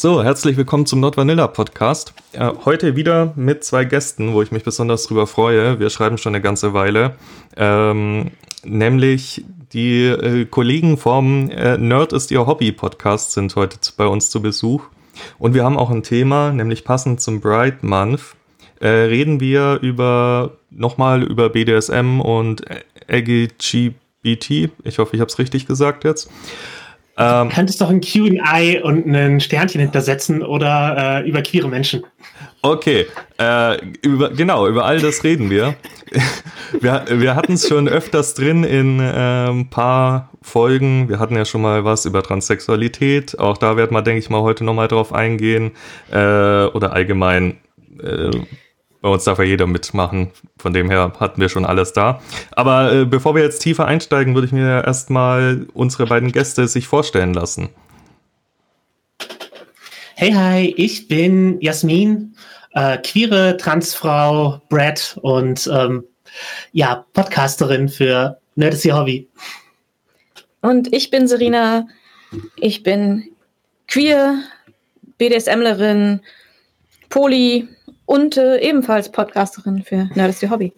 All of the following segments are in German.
So, herzlich willkommen zum Not Vanilla Podcast. Äh, heute wieder mit zwei Gästen, wo ich mich besonders drüber freue. Wir schreiben schon eine ganze Weile. Ähm, nämlich die äh, Kollegen vom äh, Nerd ist ihr Hobby Podcast sind heute bei uns zu Besuch. Und wir haben auch ein Thema, nämlich passend zum Bright Month. Äh, reden wir über nochmal über BDSM und LGBT. Ich hoffe, ich habe es richtig gesagt jetzt. Ähm, du könntest doch ein QA und ein Sternchen hintersetzen oder äh, über queere Menschen. Okay, äh, über, genau, über all das reden wir. wir wir hatten es schon öfters drin in äh, ein paar Folgen. Wir hatten ja schon mal was über Transsexualität. Auch da werden wir, denke ich mal, heute nochmal drauf eingehen. Äh, oder allgemein äh, bei uns darf ja jeder mitmachen. Von dem her hatten wir schon alles da. Aber äh, bevor wir jetzt tiefer einsteigen, würde ich mir erstmal unsere beiden Gäste sich vorstellen lassen. Hey, hi, ich bin Jasmin, äh, queere Transfrau, Brad und ähm, ja, Podcasterin für Nerd ist ihr Hobby. Und ich bin Serena, ich bin queer, BDSMlerin, Poli, und äh, ebenfalls Podcasterin für Nerd Your Hobby.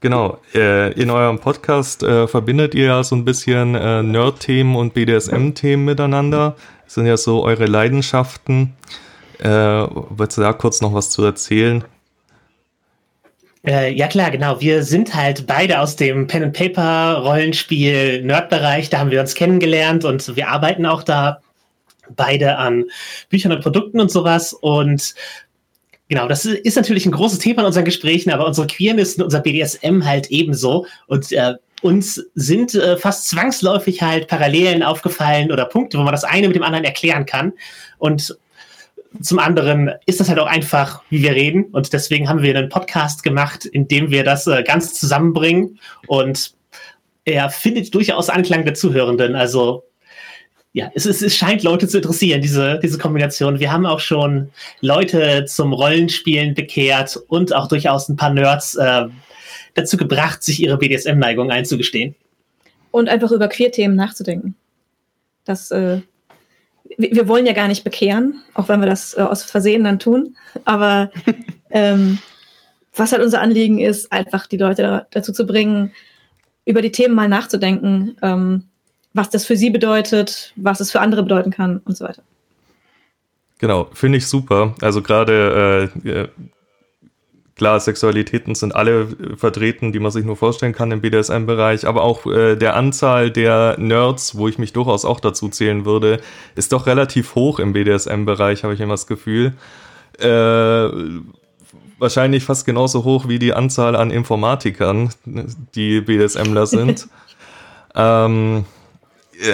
Genau, äh, in eurem Podcast äh, verbindet ihr ja so ein bisschen äh, Nerd-Themen und BDSM-Themen miteinander. Das sind ja so eure Leidenschaften. Äh, wolltest du da kurz noch was zu erzählen? Äh, ja klar, genau. Wir sind halt beide aus dem Pen and Paper Rollenspiel Nerd-Bereich. Da haben wir uns kennengelernt und wir arbeiten auch da beide an Büchern und Produkten und sowas. Und Genau, das ist natürlich ein großes Thema in unseren Gesprächen, aber unsere Queerness und unser BDSM halt ebenso. Und äh, uns sind äh, fast zwangsläufig halt Parallelen aufgefallen oder Punkte, wo man das eine mit dem anderen erklären kann. Und zum anderen ist das halt auch einfach, wie wir reden. Und deswegen haben wir einen Podcast gemacht, in dem wir das äh, ganz zusammenbringen. Und er findet durchaus Anklang der Zuhörenden. Also ja, es, es, es scheint Leute zu interessieren, diese, diese Kombination. Wir haben auch schon Leute zum Rollenspielen bekehrt und auch durchaus ein paar Nerds äh, dazu gebracht, sich ihre BDSM-Neigung einzugestehen. Und einfach über Queer-Themen nachzudenken. Das, äh, wir, wollen ja gar nicht bekehren, auch wenn wir das äh, aus Versehen dann tun. Aber ähm, was halt unser Anliegen ist, einfach die Leute dazu zu bringen, über die Themen mal nachzudenken. Ähm, was das für sie bedeutet, was es für andere bedeuten kann und so weiter. Genau, finde ich super. Also gerade äh, äh klar, Sexualitäten sind alle vertreten, die man sich nur vorstellen kann im BDSM-Bereich, aber auch äh, der Anzahl der Nerds, wo ich mich durchaus auch dazu zählen würde, ist doch relativ hoch im BDSM-Bereich, habe ich immer das Gefühl. Äh, wahrscheinlich fast genauso hoch wie die Anzahl an Informatikern, die BDSMler sind. ähm,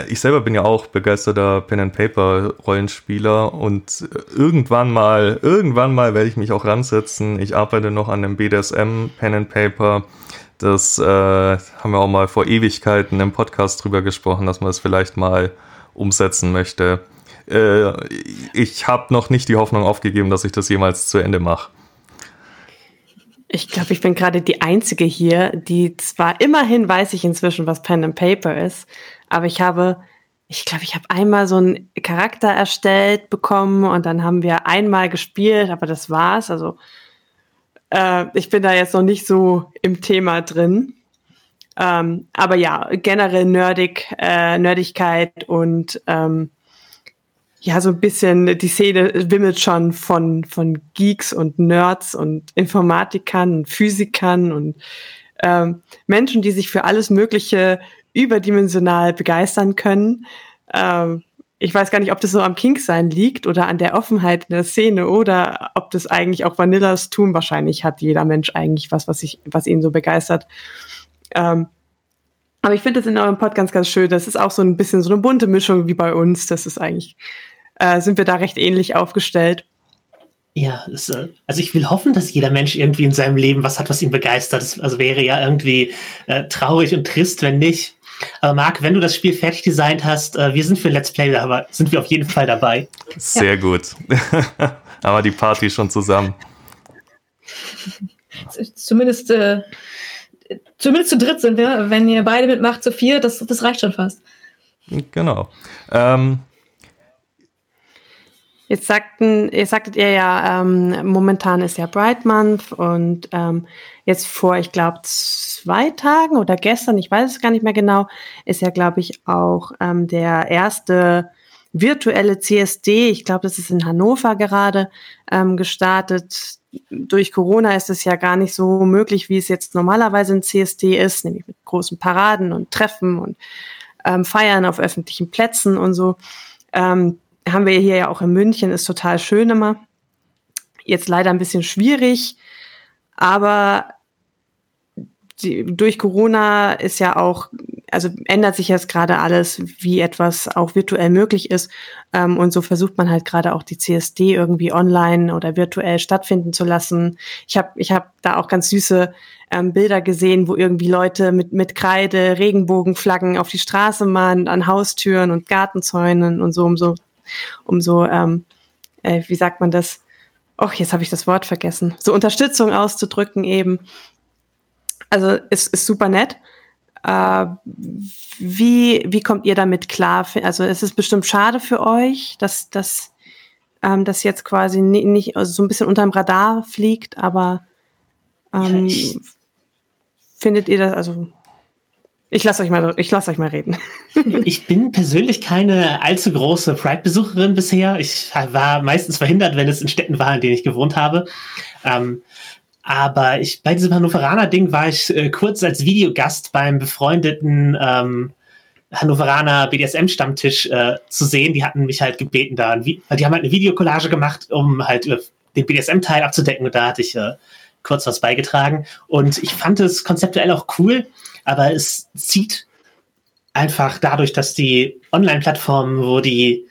ich selber bin ja auch begeisterter Pen and Paper Rollenspieler und irgendwann mal, irgendwann mal werde ich mich auch ransetzen. Ich arbeite noch an einem BDSM Pen and Paper. Das äh, haben wir auch mal vor Ewigkeiten im Podcast drüber gesprochen, dass man es das vielleicht mal umsetzen möchte. Äh, ich habe noch nicht die Hoffnung aufgegeben, dass ich das jemals zu Ende mache. Ich glaube, ich bin gerade die Einzige hier, die zwar immerhin weiß ich inzwischen, was Pen and Paper ist, aber ich habe, ich glaube, ich habe einmal so einen Charakter erstellt bekommen und dann haben wir einmal gespielt, aber das war's. Also äh, ich bin da jetzt noch nicht so im Thema drin. Ähm, aber ja, generell nerdig, äh, Nerdigkeit und ähm, ja, so ein bisschen, die Szene wimmelt schon von, von Geeks und Nerds und Informatikern und Physikern und ähm, Menschen, die sich für alles Mögliche überdimensional begeistern können. Ähm, ich weiß gar nicht, ob das so am Kink-Sein liegt oder an der Offenheit in der Szene oder ob das eigentlich auch Vanillas tun. Wahrscheinlich hat jeder Mensch eigentlich was, was, ich, was ihn so begeistert. Ähm, aber ich finde das in eurem Pod ganz, ganz schön. Das ist auch so ein bisschen so eine bunte Mischung wie bei uns. Das ist eigentlich, äh, sind wir da recht ähnlich aufgestellt. Ja, das, äh, also ich will hoffen, dass jeder Mensch irgendwie in seinem Leben was hat, was ihn begeistert. Das also wäre ja irgendwie äh, traurig und trist, wenn nicht. Aber Marc, wenn du das Spiel fertig designt hast, äh, wir sind für Let's Play dabei, sind wir auf jeden Fall dabei. Sehr ja. gut. Haben wir die Party schon zusammen. Zumindest, äh, zumindest zu dritt sind wir. Wenn ihr beide mitmacht, zu vier, das, das reicht schon fast. Genau. Ähm, Jetzt sagten, ihr sagtet ihr ja, ähm, momentan ist ja Bright Month und ähm, jetzt vor, ich glaube, zwei Tagen oder gestern, ich weiß es gar nicht mehr genau, ist ja, glaube ich, auch ähm, der erste virtuelle CSD, ich glaube, das ist in Hannover gerade ähm, gestartet. Durch Corona ist es ja gar nicht so möglich, wie es jetzt normalerweise ein CSD ist, nämlich mit großen Paraden und Treffen und ähm, Feiern auf öffentlichen Plätzen und so. Ähm, haben wir hier ja auch in München, ist total schön immer. Jetzt leider ein bisschen schwierig, aber die, durch Corona ist ja auch, also ändert sich jetzt gerade alles, wie etwas auch virtuell möglich ist. Ähm, und so versucht man halt gerade auch die CSD irgendwie online oder virtuell stattfinden zu lassen. Ich habe ich hab da auch ganz süße ähm, Bilder gesehen, wo irgendwie Leute mit, mit Kreide, Regenbogenflaggen auf die Straße malen, an Haustüren und Gartenzäunen und so, um so um so, ähm, äh, wie sagt man das? Och, jetzt habe ich das Wort vergessen. So Unterstützung auszudrücken eben. Also ist, ist super nett. Äh, wie, wie kommt ihr damit klar? Also es ist bestimmt schade für euch, dass, dass ähm, das jetzt quasi nicht, also so ein bisschen unterm Radar fliegt, aber ähm, ja, findet ihr das, also ich lasse euch mal, ich lasse euch mal reden. ich bin persönlich keine allzu große Pride-Besucherin bisher. Ich war meistens verhindert, wenn es in Städten war, in denen ich gewohnt habe. Ähm, aber ich, bei diesem Hannoveraner-Ding war ich äh, kurz als Videogast beim befreundeten ähm, Hannoveraner BDSM-Stammtisch äh, zu sehen. Die hatten mich halt gebeten, da, die haben halt eine Videokollage gemacht, um halt äh, den BDSM-Teil abzudecken. Und da hatte ich äh, kurz was beigetragen. Und ich fand es konzeptuell auch cool aber es zieht einfach dadurch, dass die Online-Plattformen, wo die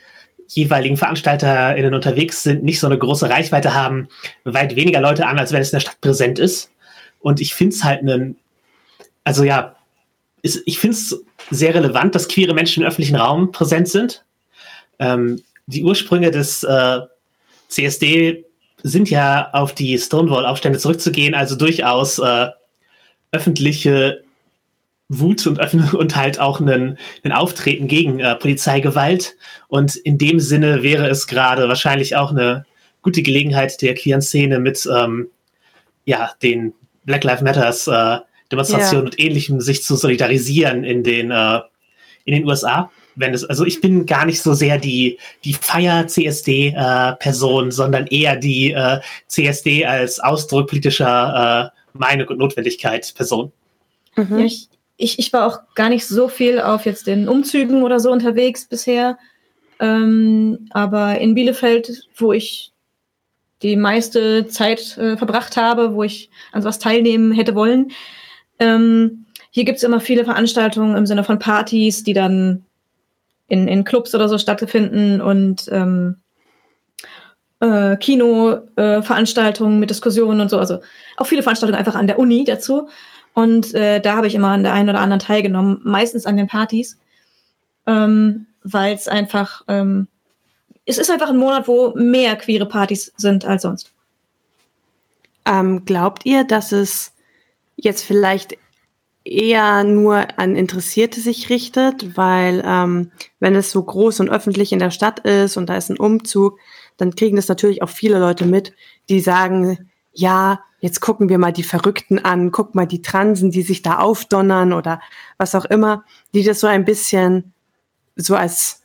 jeweiligen VeranstalterInnen unterwegs sind, nicht so eine große Reichweite haben, weit weniger Leute an, als wenn es in der Stadt präsent ist. Und ich finde es halt einen, also ja, ist, ich finde es sehr relevant, dass queere Menschen im öffentlichen Raum präsent sind. Ähm, die Ursprünge des äh, CSD sind ja auf die Stonewall-Aufstände zurückzugehen, also durchaus äh, öffentliche Wut und, und halt auch einen, einen Auftreten gegen äh, Polizeigewalt. Und in dem Sinne wäre es gerade wahrscheinlich auch eine gute Gelegenheit der queeren Szene mit ähm, ja, den Black Lives Matters äh, Demonstrationen ja. und ähnlichem sich zu solidarisieren in den, äh, in den USA. Wenn es, also ich bin gar nicht so sehr die, die Feier-CSD-Person, äh, sondern eher die äh, CSD als Ausdruck politischer äh, Meinung und Notwendigkeit Person. Mhm. Ich, ich, ich war auch gar nicht so viel auf jetzt den Umzügen oder so unterwegs bisher. Ähm, aber in Bielefeld, wo ich die meiste Zeit äh, verbracht habe, wo ich an sowas teilnehmen hätte wollen, ähm, hier gibt's immer viele Veranstaltungen im Sinne von Partys, die dann in, in Clubs oder so stattfinden und ähm, äh, Kino-Veranstaltungen äh, mit Diskussionen und so. Also auch viele Veranstaltungen einfach an der Uni dazu. Und äh, da habe ich immer an der einen oder anderen teilgenommen, meistens an den Partys, ähm, weil es einfach, ähm, es ist einfach ein Monat, wo mehr queere Partys sind als sonst. Ähm, glaubt ihr, dass es jetzt vielleicht eher nur an Interessierte sich richtet, weil ähm, wenn es so groß und öffentlich in der Stadt ist und da ist ein Umzug, dann kriegen das natürlich auch viele Leute mit, die sagen, ja, jetzt gucken wir mal die Verrückten an, guck mal die Transen, die sich da aufdonnern oder was auch immer, die das so ein bisschen so als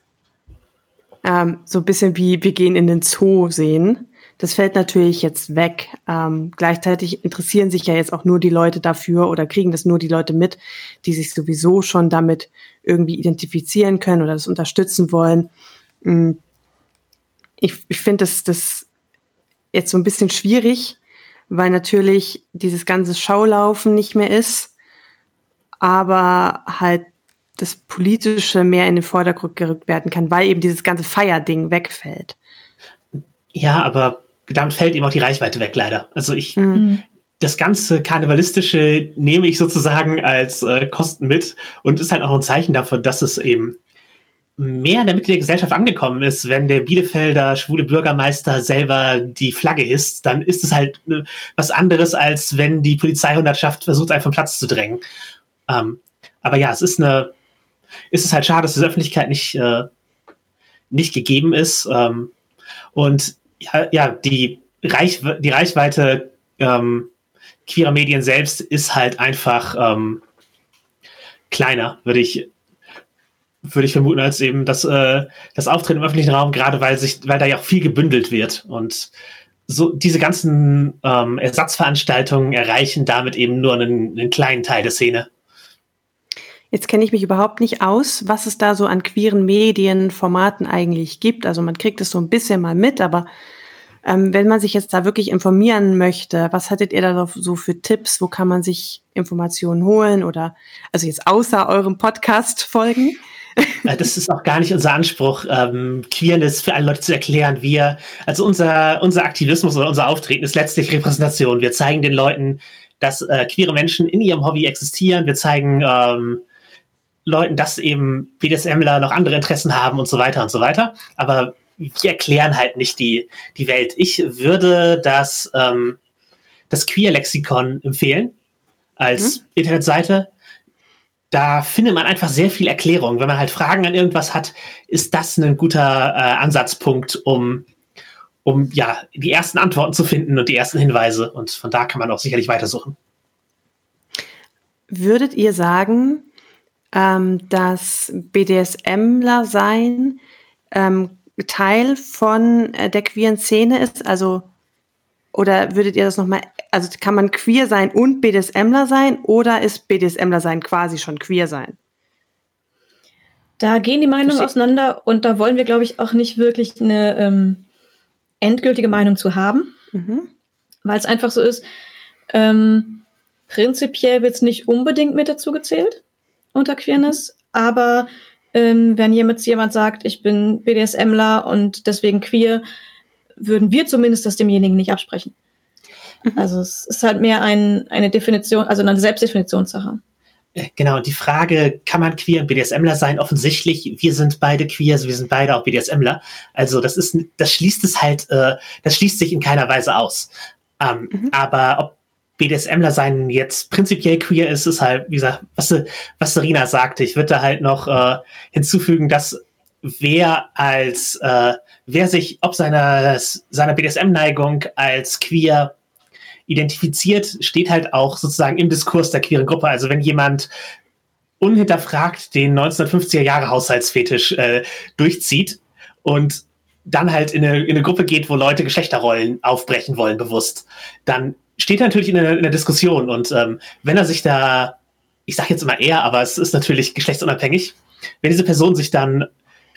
ähm, so ein bisschen wie wir gehen in den Zoo sehen. Das fällt natürlich jetzt weg. Ähm, gleichzeitig interessieren sich ja jetzt auch nur die Leute dafür oder kriegen das nur die Leute mit, die sich sowieso schon damit irgendwie identifizieren können oder das unterstützen wollen. Mm. Ich, ich finde das, das jetzt so ein bisschen schwierig, weil natürlich dieses ganze Schaulaufen nicht mehr ist, aber halt das Politische mehr in den Vordergrund gerückt werden kann, weil eben dieses ganze Feierding wegfällt. Ja, aber damit fällt eben auch die Reichweite weg, leider. Also ich, mhm. das ganze Karnevalistische nehme ich sozusagen als äh, Kosten mit und ist halt auch ein Zeichen dafür, dass es eben mehr in der Mitte der Gesellschaft angekommen ist, wenn der Bielefelder schwule Bürgermeister selber die Flagge ist, dann ist es halt ne, was anderes, als wenn die Polizeihundertschaft versucht, einen vom Platz zu drängen. Ähm, aber ja, es ist eine, ist es halt schade, dass diese Öffentlichkeit nicht, äh, nicht gegeben ist. Ähm, Und ja, ja die, Reich, die Reichweite ähm, queerer Medien selbst ist halt einfach ähm, kleiner, würde ich, würde ich vermuten, als eben das, äh, das Auftreten im öffentlichen Raum, gerade weil sich, weil da ja auch viel gebündelt wird. Und so diese ganzen ähm, Ersatzveranstaltungen erreichen damit eben nur einen, einen kleinen Teil der Szene. Jetzt kenne ich mich überhaupt nicht aus, was es da so an queeren Medienformaten eigentlich gibt. Also man kriegt es so ein bisschen mal mit, aber ähm, wenn man sich jetzt da wirklich informieren möchte, was hattet ihr da so für Tipps? Wo kann man sich Informationen holen oder also jetzt außer eurem Podcast folgen? Das ist auch gar nicht unser Anspruch, ähm, Queerness für alle Leute zu erklären. Wir, also unser, unser Aktivismus oder unser Auftreten ist letztlich Repräsentation. Wir zeigen den Leuten, dass äh, queere Menschen in ihrem Hobby existieren. Wir zeigen ähm, Leuten, dass eben BDSMler noch andere Interessen haben und so weiter und so weiter. Aber wir erklären halt nicht die, die Welt. Ich würde das, ähm, das Queer-Lexikon empfehlen als mhm. Internetseite. Da findet man einfach sehr viel Erklärung. Wenn man halt Fragen an irgendwas hat, ist das ein guter äh, Ansatzpunkt, um, um ja die ersten Antworten zu finden und die ersten Hinweise. Und von da kann man auch sicherlich weitersuchen. Würdet ihr sagen, ähm, dass BDSMler sein ähm, Teil von äh, der queeren Szene ist? Also, oder würdet ihr das nochmal, also kann man queer sein und BDSMler sein oder ist BDSMler sein quasi schon queer sein? Da gehen die Meinungen auseinander und da wollen wir, glaube ich, auch nicht wirklich eine ähm, endgültige Meinung zu haben, mhm. weil es einfach so ist, ähm, prinzipiell wird es nicht unbedingt mit dazu gezählt unter Queerness, aber ähm, wenn jemand, jemand sagt, ich bin BDSMler und deswegen queer, würden wir zumindest das demjenigen nicht absprechen. Mhm. Also es ist halt mehr ein, eine Definition, also eine Selbstdefinitionssache. Äh, genau, die Frage, kann man queer und BDSMler sein? Offensichtlich, wir sind beide queer, also wir sind beide auch BDSMler. Also das ist, das schließt es halt, äh, das schließt sich in keiner Weise aus. Ähm, mhm. Aber ob BDSMler sein jetzt prinzipiell queer ist, ist halt, wie gesagt, was, was Serena sagte. Ich würde da halt noch äh, hinzufügen, dass wer als, äh, wer sich ob seiner, seiner BDSM-Neigung als queer identifiziert, steht halt auch sozusagen im Diskurs der queeren Gruppe. Also wenn jemand unhinterfragt den 1950er Jahre Haushaltsfetisch äh, durchzieht und dann halt in eine, in eine Gruppe geht, wo Leute Geschlechterrollen aufbrechen wollen, bewusst, dann steht er natürlich in der, in der Diskussion und ähm, wenn er sich da, ich sage jetzt immer er, aber es ist natürlich geschlechtsunabhängig, wenn diese Person sich dann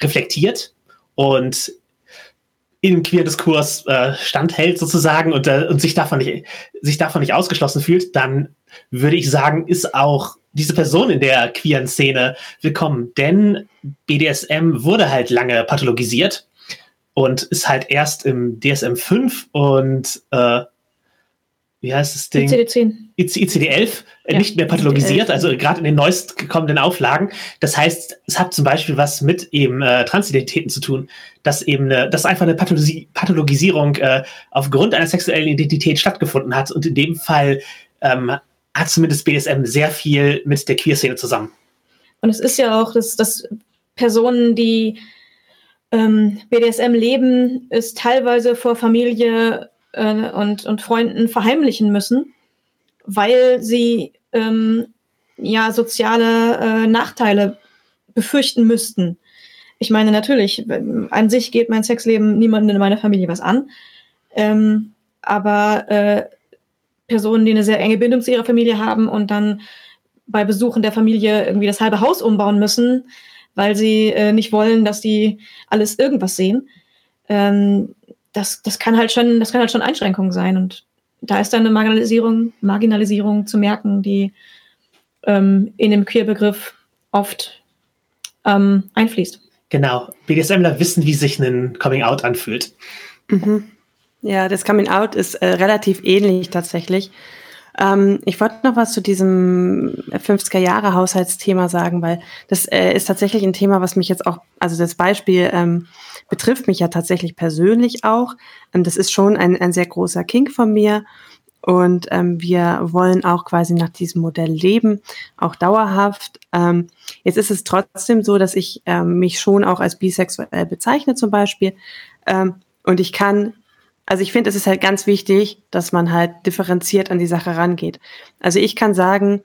reflektiert und im queer Diskurs äh, standhält sozusagen und, äh, und sich, davon nicht, sich davon nicht ausgeschlossen fühlt, dann würde ich sagen, ist auch diese Person in der queeren Szene willkommen. Denn BDSM wurde halt lange pathologisiert und ist halt erst im DSM 5 und äh, wie heißt das Ding? ICD-10. ICD-11 äh, ja, nicht mehr pathologisiert, ICD also gerade in den neuest gekommenen Auflagen. Das heißt, es hat zum Beispiel was mit eben äh, Transidentitäten zu tun, dass eben eine, dass einfach eine Pathologi Pathologisierung äh, aufgrund einer sexuellen Identität stattgefunden hat. Und in dem Fall ähm, hat zumindest BDSM sehr viel mit der Queer-Szene zusammen. Und es ist ja auch, dass, dass Personen, die ähm, BDSM leben, ist teilweise vor Familie äh, und, und Freunden verheimlichen müssen, weil sie ähm, ja soziale äh, Nachteile befürchten müssten. Ich meine, natürlich, an sich geht mein Sexleben niemandem in meiner Familie was an. Ähm, aber äh, Personen, die eine sehr enge Bindung zu ihrer Familie haben und dann bei Besuchen der Familie irgendwie das halbe Haus umbauen müssen, weil sie äh, nicht wollen, dass die alles irgendwas sehen. Ähm, das, das kann halt schon, das kann halt schon Einschränkung sein. Und da ist dann eine Marginalisierung, Marginalisierung zu merken, die ähm, in dem Queer-Begriff oft ähm, einfließt. Genau. BDSMler wissen, wie sich ein Coming-out anfühlt. Mhm. Ja, das Coming-out ist äh, relativ ähnlich tatsächlich. Ähm, ich wollte noch was zu diesem 50er-Jahre-Haushaltsthema sagen, weil das äh, ist tatsächlich ein Thema, was mich jetzt auch, also das Beispiel ähm, betrifft mich ja tatsächlich persönlich auch. Ähm, das ist schon ein, ein sehr großer Kink von mir. Und ähm, wir wollen auch quasi nach diesem Modell leben, auch dauerhaft. Ähm, jetzt ist es trotzdem so, dass ich ähm, mich schon auch als bisexuell bezeichne zum Beispiel. Ähm, Und ich kann, also ich finde, es ist halt ganz wichtig, dass man halt differenziert an die Sache rangeht. Also ich kann sagen,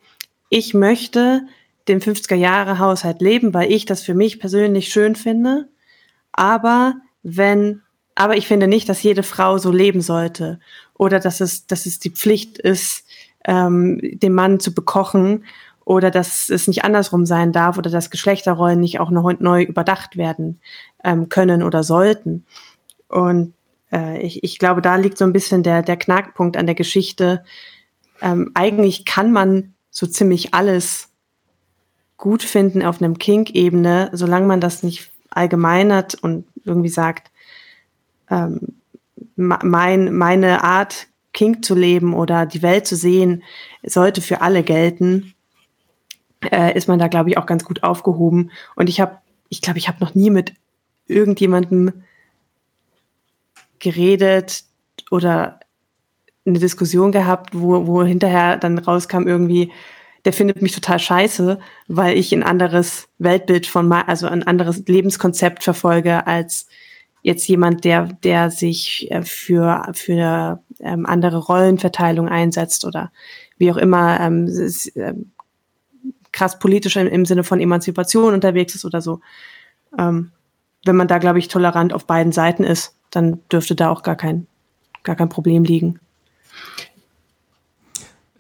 ich möchte den 50er Jahre Haushalt leben, weil ich das für mich persönlich schön finde. Aber wenn, aber ich finde nicht, dass jede Frau so leben sollte oder dass es, dass es die Pflicht ist, ähm, den Mann zu bekochen oder dass es nicht andersrum sein darf oder dass Geschlechterrollen nicht auch noch neu überdacht werden ähm, können oder sollten. Und äh, ich, ich glaube, da liegt so ein bisschen der, der Knackpunkt an der Geschichte. Ähm, eigentlich kann man so ziemlich alles gut finden auf einem Kink-Ebene, solange man das nicht allgemeinert und irgendwie sagt, ähm, mein, meine Art, Kink zu leben oder die Welt zu sehen, sollte für alle gelten, äh, ist man da, glaube ich, auch ganz gut aufgehoben. Und ich habe, ich glaube, ich habe noch nie mit irgendjemandem geredet oder eine Diskussion gehabt, wo, wo hinterher dann rauskam irgendwie, der findet mich total scheiße, weil ich ein anderes Weltbild von, also ein anderes Lebenskonzept verfolge als jetzt jemand, der, der sich äh, für, für ähm, andere Rollenverteilung einsetzt oder wie auch immer ähm, ist, äh, krass politisch im, im, Sinne von Emanzipation unterwegs ist oder so. Ähm, wenn man da, glaube ich, tolerant auf beiden Seiten ist, dann dürfte da auch gar kein, gar kein Problem liegen.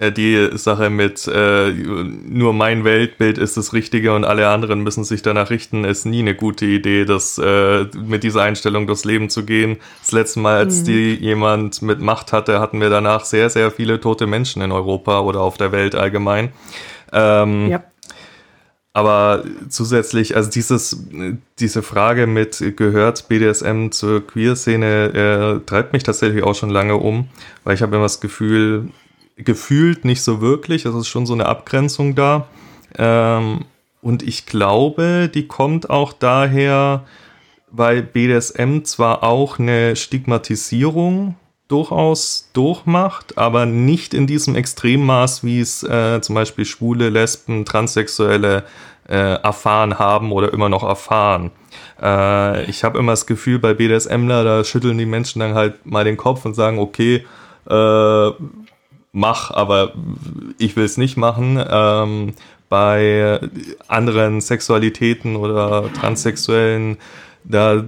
Äh, die Sache mit äh, nur mein Weltbild ist das Richtige und alle anderen müssen sich danach richten, ist nie eine gute Idee, das äh, mit dieser Einstellung durchs Leben zu gehen. Das letzte Mal, als mhm. die jemand mit Macht hatte, hatten wir danach sehr, sehr viele tote Menschen in Europa oder auf der Welt allgemein. Ähm, ja. Aber zusätzlich, also dieses, diese Frage mit gehört BDSM zur Queer-Szene äh, treibt mich tatsächlich auch schon lange um, weil ich habe immer das Gefühl, gefühlt nicht so wirklich. Es ist schon so eine Abgrenzung da. Ähm, und ich glaube, die kommt auch daher, weil BDSM zwar auch eine Stigmatisierung durchaus durchmacht, aber nicht in diesem Extremmaß, wie es äh, zum Beispiel Schwule, Lesben, Transsexuelle äh, erfahren haben oder immer noch erfahren. Äh, ich habe immer das Gefühl, bei BDSMler, da schütteln die Menschen dann halt mal den Kopf und sagen, okay, äh, mach, aber ich will es nicht machen. Ähm, bei anderen Sexualitäten oder Transsexuellen, da,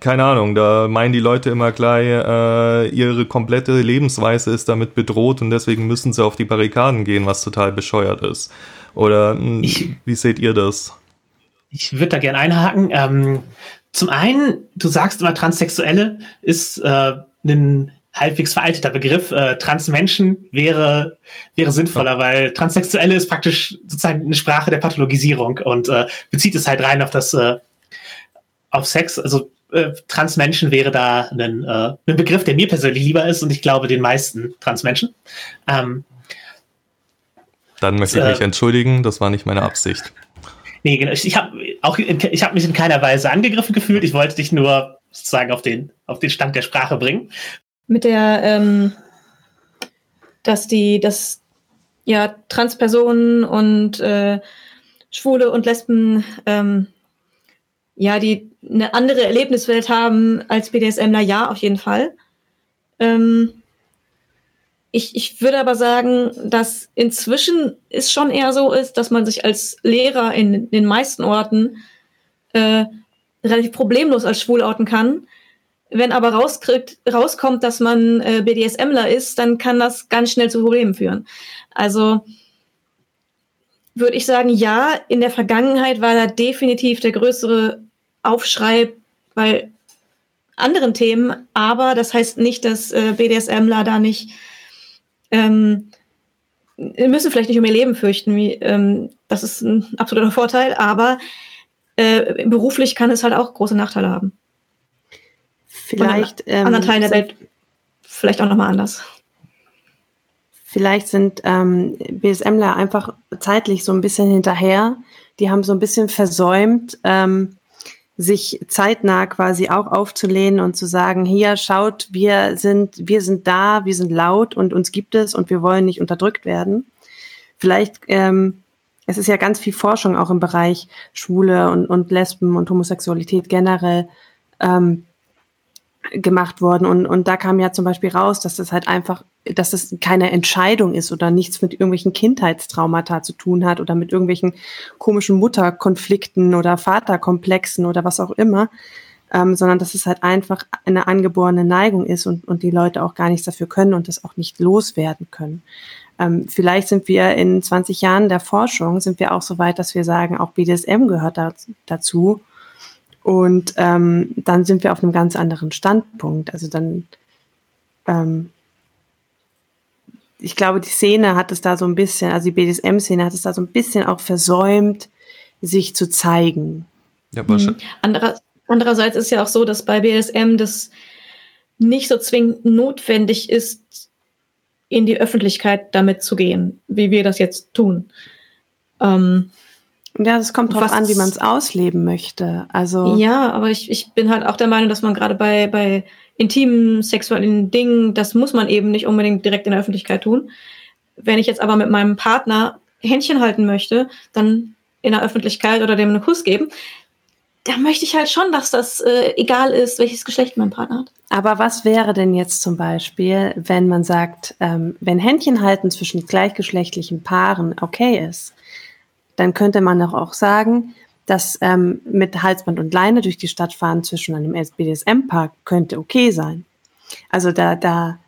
keine Ahnung, da meinen die Leute immer gleich, äh, ihre komplette Lebensweise ist damit bedroht und deswegen müssen sie auf die Barrikaden gehen, was total bescheuert ist. Oder hm, ich, wie seht ihr das? Ich würde da gerne einhaken. Ähm, zum einen, du sagst immer, Transsexuelle ist äh, ein halbwegs veralteter Begriff. Äh, Transmenschen wäre, wäre sinnvoller, ja. weil Transsexuelle ist praktisch sozusagen eine Sprache der Pathologisierung und äh, bezieht es halt rein auf das, äh, auf Sex. Also äh, Transmenschen wäre da ein, äh, ein Begriff, der mir persönlich lieber ist und ich glaube den meisten Transmenschen. Ähm, Dann möchte ich mich äh, entschuldigen, das war nicht meine Absicht. Nee, genau. Ich, ich habe auch, ich habe mich in keiner Weise angegriffen gefühlt. Ich wollte dich nur sozusagen auf den, auf den Stand der Sprache bringen mit der, ähm, dass die, dass ja Transpersonen und äh, Schwule und Lesben ähm, ja, die eine andere Erlebniswelt haben als BDSMler, ja, auf jeden Fall. Ähm, ich, ich würde aber sagen, dass inzwischen es schon eher so ist, dass man sich als Lehrer in den meisten Orten äh, relativ problemlos als schwul outen kann, wenn aber rauskriegt, rauskommt, dass man äh, BDSMler ist, dann kann das ganz schnell zu Problemen führen. Also würde ich sagen, ja, in der Vergangenheit war da definitiv der größere Aufschrei bei anderen Themen, aber das heißt nicht, dass äh, BDSMler da nicht ähm, müssen vielleicht nicht um ihr Leben fürchten, wie, ähm, das ist ein absoluter Vorteil, aber äh, beruflich kann es halt auch große Nachteile haben. Vielleicht. Ähm, anderen Teilen der Welt vielleicht auch nochmal anders. Vielleicht sind ähm, BSMler einfach zeitlich so ein bisschen hinterher. Die haben so ein bisschen versäumt, ähm, sich zeitnah quasi auch aufzulehnen und zu sagen, hier schaut, wir sind, wir sind da, wir sind laut und uns gibt es und wir wollen nicht unterdrückt werden. Vielleicht, ähm, es ist ja ganz viel Forschung auch im Bereich Schwule und, und Lesben und Homosexualität generell. Ähm, gemacht worden. Und, und da kam ja zum Beispiel raus, dass das halt einfach, dass das keine Entscheidung ist oder nichts mit irgendwelchen Kindheitstraumata zu tun hat oder mit irgendwelchen komischen Mutterkonflikten oder Vaterkomplexen oder was auch immer, ähm, sondern dass es halt einfach eine angeborene Neigung ist und, und die Leute auch gar nichts dafür können und das auch nicht loswerden können. Ähm, vielleicht sind wir in 20 Jahren der Forschung, sind wir auch so weit, dass wir sagen, auch BDSM gehört da, dazu und ähm, dann sind wir auf einem ganz anderen Standpunkt. Also dann, ähm, ich glaube, die Szene hat es da so ein bisschen, also die BDSM-Szene hat es da so ein bisschen auch versäumt, sich zu zeigen. Ja, mhm. Anderer, andererseits ist ja auch so, dass bei BDSM das nicht so zwingend notwendig ist, in die Öffentlichkeit damit zu gehen, wie wir das jetzt tun. Ähm, ja, das kommt drauf an, wie man es ausleben möchte. Also ja, aber ich, ich bin halt auch der Meinung, dass man gerade bei, bei intimen sexuellen Dingen, das muss man eben nicht unbedingt direkt in der Öffentlichkeit tun. Wenn ich jetzt aber mit meinem Partner Händchen halten möchte, dann in der Öffentlichkeit oder dem einen Kuss geben, da möchte ich halt schon, dass das äh, egal ist, welches Geschlecht mein Partner hat. Aber was wäre denn jetzt zum Beispiel, wenn man sagt, ähm, wenn Händchen halten zwischen gleichgeschlechtlichen Paaren okay ist, dann könnte man doch auch sagen, dass ähm, mit Halsband und Leine durch die Stadt fahren zwischen einem BDSM-Park könnte okay sein. Also da, da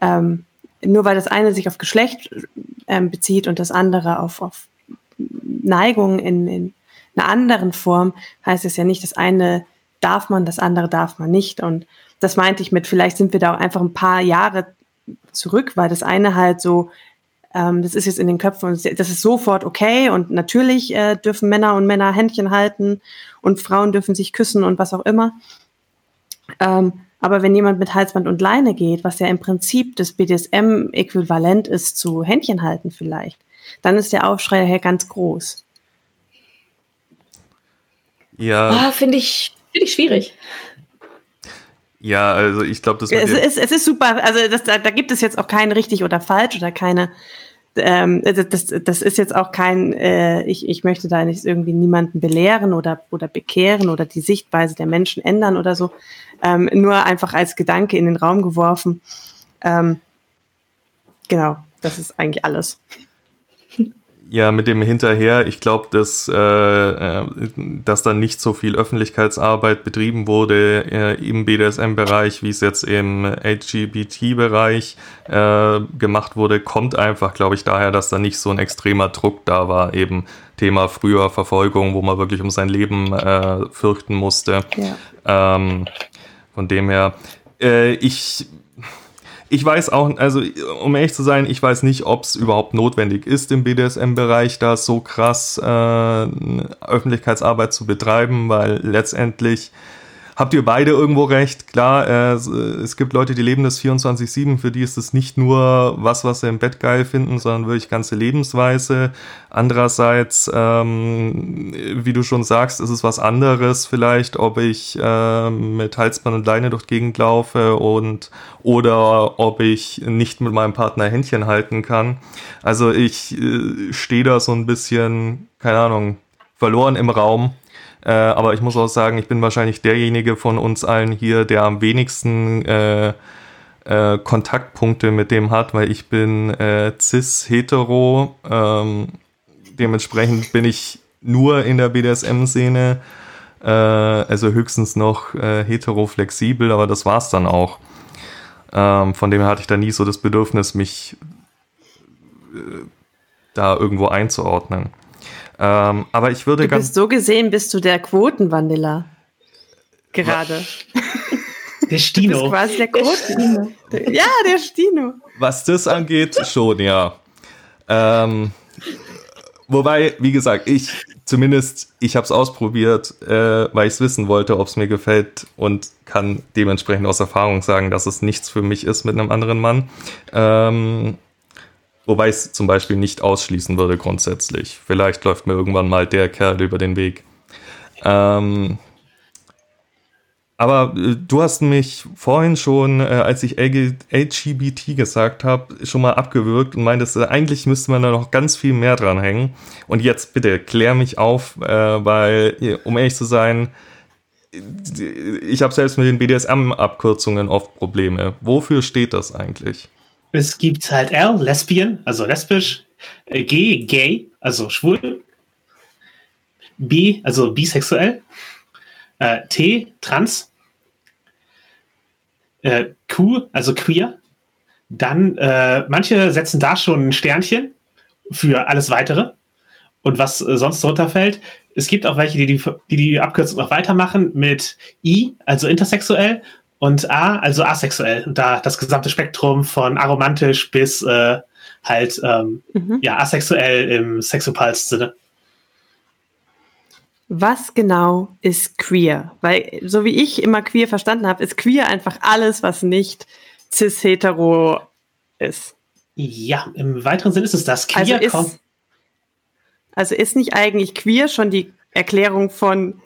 ähm, nur weil das eine sich auf Geschlecht ähm, bezieht und das andere auf, auf Neigung in, in einer anderen Form, heißt es ja nicht, das eine darf man, das andere darf man nicht. Und das meinte ich mit, vielleicht sind wir da auch einfach ein paar Jahre zurück, weil das eine halt so ähm, das ist jetzt in den Köpfen und das ist sofort okay und natürlich äh, dürfen Männer und Männer Händchen halten und Frauen dürfen sich küssen und was auch immer. Ähm, aber wenn jemand mit Halsband und Leine geht, was ja im Prinzip das BDSM-Äquivalent ist zu Händchen halten vielleicht, dann ist der Aufschrei ja ganz groß. Ja. Ah, Finde ich, find ich schwierig. Ja, also ich glaube, das es ist, es ist super. Also das, da, da gibt es jetzt auch kein richtig oder falsch oder keine ähm, das, das ist jetzt auch kein, äh, ich, ich möchte da nicht irgendwie niemanden belehren oder, oder bekehren oder die Sichtweise der Menschen ändern oder so. Ähm, nur einfach als Gedanke in den Raum geworfen. Ähm, genau, das ist eigentlich alles. Ja, mit dem hinterher, ich glaube, dass, äh, äh, dass da nicht so viel Öffentlichkeitsarbeit betrieben wurde äh, im BDSM-Bereich, wie es jetzt im LGBT-Bereich äh, gemacht wurde, kommt einfach, glaube ich, daher, dass da nicht so ein extremer Druck da war. Eben Thema früher Verfolgung, wo man wirklich um sein Leben äh, fürchten musste. Ja. Ähm, von dem her, äh, ich ich weiß auch, also um ehrlich zu sein, ich weiß nicht, ob es überhaupt notwendig ist, im BDSM-Bereich da so krass äh, Öffentlichkeitsarbeit zu betreiben, weil letztendlich habt ihr beide irgendwo recht. Klar, äh, es gibt Leute, die leben das 24-7, für die ist es nicht nur was, was sie im Bett geil finden, sondern wirklich ganze Lebensweise. Andererseits, ähm, wie du schon sagst, ist es was anderes vielleicht, ob ich äh, mit Halsband und Leine durch die Gegend laufe und oder ob ich nicht mit meinem Partner Händchen halten kann. Also ich äh, stehe da so ein bisschen, keine Ahnung, verloren im Raum äh, aber ich muss auch sagen, ich bin wahrscheinlich derjenige von uns allen hier, der am wenigsten äh, äh, Kontaktpunkte mit dem hat, weil ich bin äh, cis-hetero. Ähm, dementsprechend bin ich nur in der BDSM-Szene, äh, also höchstens noch äh, hetero-flexibel, aber das war's dann auch. Ähm, von dem her hatte ich da nie so das Bedürfnis, mich äh, da irgendwo einzuordnen. Ähm, aber ich würde du ganz. Bist so gesehen bist du der Quotenvanilla. Gerade. Der Stino. Du bist quasi der Quoten. ja, der Stino. Was das angeht, schon, ja. Ähm, wobei, wie gesagt, ich zumindest, ich habe es ausprobiert, äh, weil ich es wissen wollte, ob es mir gefällt und kann dementsprechend aus Erfahrung sagen, dass es nichts für mich ist mit einem anderen Mann. Ähm, Wobei ich es zum Beispiel nicht ausschließen würde grundsätzlich. Vielleicht läuft mir irgendwann mal der Kerl über den Weg. Ähm, aber äh, du hast mich vorhin schon, äh, als ich LGBT gesagt habe, schon mal abgewürgt und meintest, äh, eigentlich müsste man da noch ganz viel mehr dran hängen. Und jetzt bitte klär mich auf, äh, weil, um ehrlich zu sein, ich habe selbst mit den BDSM-Abkürzungen oft Probleme. Wofür steht das eigentlich? Es gibt halt L, Lesbian, also lesbisch, äh, G, gay, also schwul, B, also bisexuell, äh, T, trans, äh, Q, also queer. Dann, äh, manche setzen da schon ein Sternchen für alles weitere. Und was äh, sonst drunter fällt, es gibt auch welche, die die, die, die Abkürzung noch weitermachen mit I, also intersexuell, und A, also asexuell. Und da das gesamte Spektrum von aromantisch bis äh, halt ähm, mhm. ja, asexuell im Sexopals-Sinne. Was genau ist queer? Weil, so wie ich immer queer verstanden habe, ist queer einfach alles, was nicht cis-hetero ist. Ja, im weiteren Sinn ist es das. Queer also ist, also ist nicht eigentlich queer schon die Erklärung von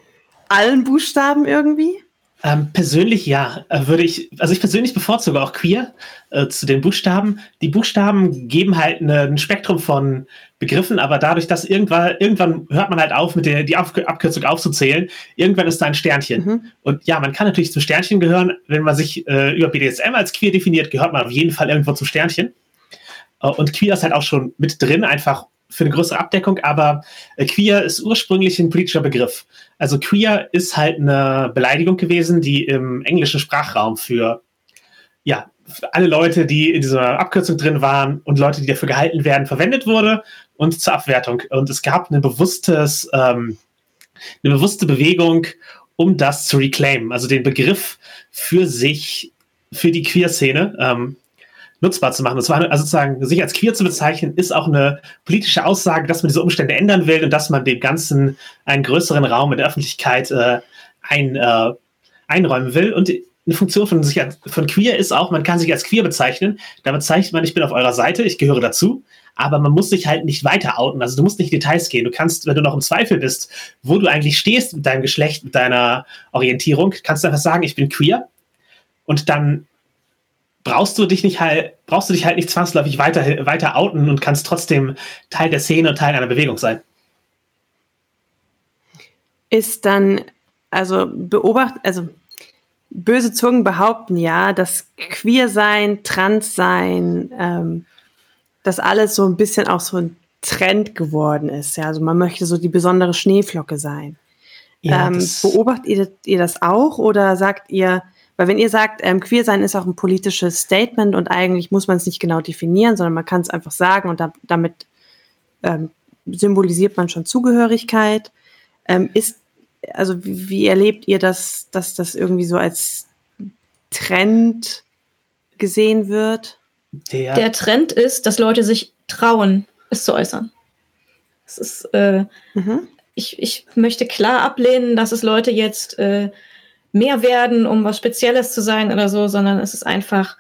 allen Buchstaben irgendwie? Ähm, persönlich ja, äh, würde ich, also ich persönlich bevorzuge auch queer äh, zu den Buchstaben. Die Buchstaben geben halt eine, ein Spektrum von Begriffen, aber dadurch, dass irgendwann, irgendwann hört man halt auf, mit der die Abkürzung aufzuzählen, irgendwann ist da ein Sternchen. Mhm. Und ja, man kann natürlich zum Sternchen gehören, wenn man sich äh, über BDSM als queer definiert, gehört man auf jeden Fall irgendwo zum Sternchen. Äh, und queer ist halt auch schon mit drin, einfach für eine größere Abdeckung, aber äh, queer ist ursprünglich ein politischer Begriff. Also queer ist halt eine Beleidigung gewesen, die im englischen Sprachraum für ja, für alle Leute, die in dieser Abkürzung drin waren und Leute, die dafür gehalten werden, verwendet wurde und zur Abwertung. Und es gab eine bewusstes, ähm, eine bewusste Bewegung, um das zu reclaimen, also den Begriff für sich, für die Queer-Szene. Ähm, nutzbar zu machen. Das war also sozusagen, sich als queer zu bezeichnen, ist auch eine politische Aussage, dass man diese Umstände ändern will und dass man dem Ganzen einen größeren Raum in der Öffentlichkeit äh, ein, äh, einräumen will. Und eine Funktion von, sich als, von queer ist auch, man kann sich als queer bezeichnen. Da bezeichnet man, ich bin auf eurer Seite, ich gehöre dazu. Aber man muss sich halt nicht weiter outen. Also du musst nicht in Details gehen. Du kannst, wenn du noch im Zweifel bist, wo du eigentlich stehst mit deinem Geschlecht, mit deiner Orientierung, kannst du einfach sagen, ich bin queer. Und dann brauchst du dich nicht halt, brauchst du dich halt nicht zwangsläufig weiter, weiter outen und kannst trotzdem Teil der Szene und Teil einer Bewegung sein. Ist dann, also beobacht, also böse Zungen behaupten ja, dass queer sein, trans sein, ähm, das alles so ein bisschen auch so ein Trend geworden ist. Ja, also man möchte so die besondere Schneeflocke sein. Ja, ähm, beobachtet ihr, ihr das auch oder sagt ihr, weil wenn ihr sagt, ähm, queer sein ist auch ein politisches Statement und eigentlich muss man es nicht genau definieren, sondern man kann es einfach sagen und da, damit ähm, symbolisiert man schon Zugehörigkeit. Ähm, ist, also wie, wie, erlebt ihr das, dass das irgendwie so als Trend gesehen wird? Der, Der Trend ist, dass Leute sich trauen, es zu äußern. Es ist, äh, mhm. ich, ich möchte klar ablehnen, dass es Leute jetzt äh, mehr werden, um was Spezielles zu sein oder so, sondern es ist einfach,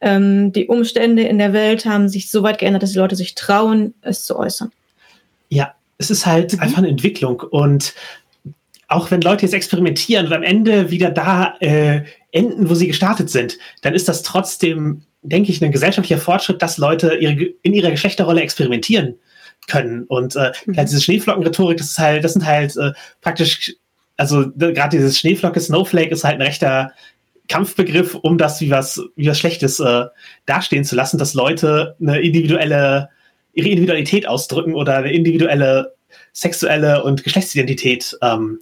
ähm, die Umstände in der Welt haben sich so weit geändert, dass die Leute sich trauen, es zu äußern. Ja, es ist halt mhm. einfach eine Entwicklung und auch wenn Leute jetzt experimentieren und am Ende wieder da äh, enden, wo sie gestartet sind, dann ist das trotzdem, denke ich, ein gesellschaftlicher Fortschritt, dass Leute ihre, in ihrer Geschlechterrolle experimentieren können. Und äh, mhm. halt diese Schneeflockenrhetorik, das ist halt, das sind halt äh, praktisch also gerade dieses Schneeflocke, Snowflake ist halt ein rechter Kampfbegriff, um das wie was, wie was Schlechtes äh, dastehen zu lassen, dass Leute eine individuelle, ihre Individualität ausdrücken oder eine individuelle sexuelle und Geschlechtsidentität ähm,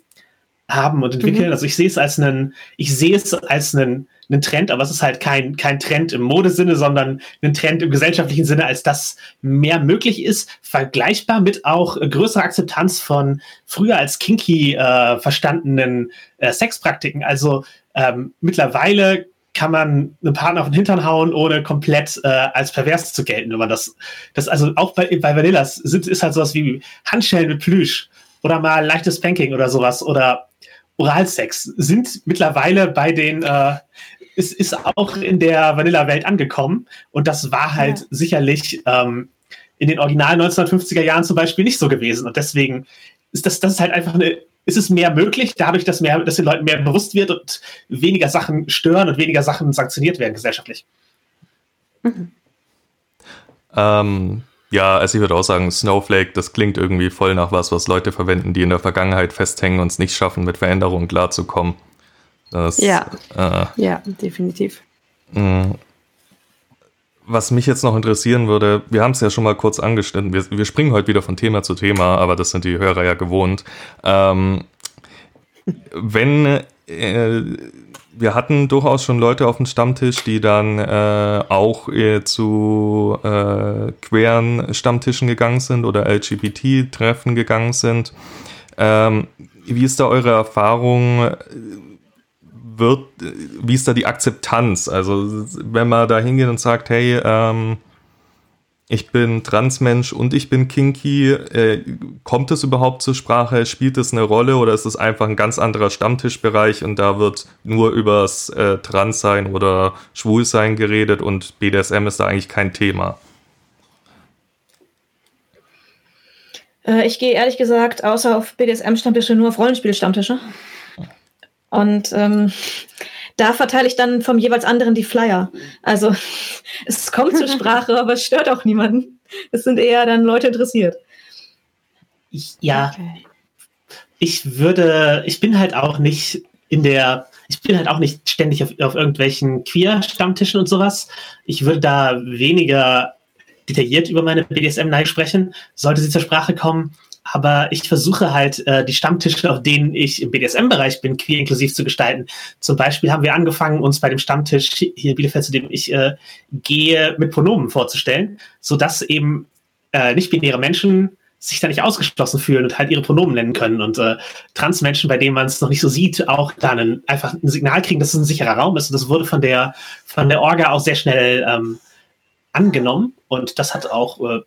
haben und entwickeln. Mhm. Also ich sehe es als einen, ich sehe es als einen, einen Trend, aber es ist halt kein, kein Trend im Modesinne, sondern ein Trend im gesellschaftlichen Sinne, als das mehr möglich ist, vergleichbar mit auch größerer Akzeptanz von früher als kinky äh, verstandenen äh, Sexpraktiken. Also ähm, mittlerweile kann man einen Partner auf den Hintern hauen, ohne komplett äh, als pervers zu gelten, wenn man das, das also auch bei, bei Vanillas sind, ist halt sowas wie Handschellen mit Plüsch oder mal leichtes Spanking oder sowas oder Oralsex sind mittlerweile bei den, äh, ist, ist auch in der Vanilla-Welt angekommen. Und das war halt ja. sicherlich ähm, in den originalen 1950er Jahren zum Beispiel nicht so gewesen. Und deswegen ist das, das ist halt einfach eine, ist es mehr möglich, dadurch, dass, mehr, dass den Leuten mehr bewusst wird und weniger Sachen stören und weniger Sachen sanktioniert werden gesellschaftlich. Mhm. Ähm, Ja, also ich würde auch sagen, Snowflake, das klingt irgendwie voll nach was, was Leute verwenden, die in der Vergangenheit festhängen und es nicht schaffen, mit Veränderungen klarzukommen. Das, ja, äh, ja, definitiv. Mh. Was mich jetzt noch interessieren würde, wir haben es ja schon mal kurz angeschnitten, wir, wir, springen heute wieder von Thema zu Thema, aber das sind die Hörer ja gewohnt. Ähm, wenn äh, wir hatten durchaus schon Leute auf dem Stammtisch, die dann äh, auch äh, zu äh, queeren Stammtischen gegangen sind oder LGBT-Treffen gegangen sind. Ähm, wie ist da eure Erfahrung? Wird, wie ist da die Akzeptanz? Also, wenn man da hingeht und sagt, hey, ähm, ich bin Transmensch und ich bin kinky. Äh, kommt es überhaupt zur Sprache? Spielt es eine Rolle oder ist es einfach ein ganz anderer Stammtischbereich und da wird nur übers äh, Transsein oder Schwulsein geredet und BDSM ist da eigentlich kein Thema? Äh, ich gehe ehrlich gesagt außer auf BDSM-Stammtische nur auf Rollenspiel-Stammtische. Und ähm, da verteile ich dann vom jeweils anderen die Flyer. Also es kommt zur Sprache, aber es stört auch niemanden. Es sind eher dann Leute interessiert. Ich, ja, okay. ich würde, ich bin halt auch nicht in der, ich bin halt auch nicht ständig auf, auf irgendwelchen Queer-Stammtischen und sowas. Ich würde da weniger detailliert über meine BDSM-Neige sprechen, sollte sie zur Sprache kommen. Aber ich versuche halt, äh, die Stammtische, auf denen ich im BDSM-Bereich bin, queer inklusiv zu gestalten. Zum Beispiel haben wir angefangen, uns bei dem Stammtisch hier in Bielefeld, zu dem ich äh, gehe, mit Pronomen vorzustellen, sodass eben äh, nicht-binäre Menschen sich da nicht ausgeschlossen fühlen und halt ihre Pronomen nennen können. Und äh, Transmenschen, bei denen man es noch nicht so sieht, auch dann ein, einfach ein Signal kriegen, dass es ein sicherer Raum ist. Und das wurde von der, von der Orga auch sehr schnell ähm, angenommen. Und das hat auch äh,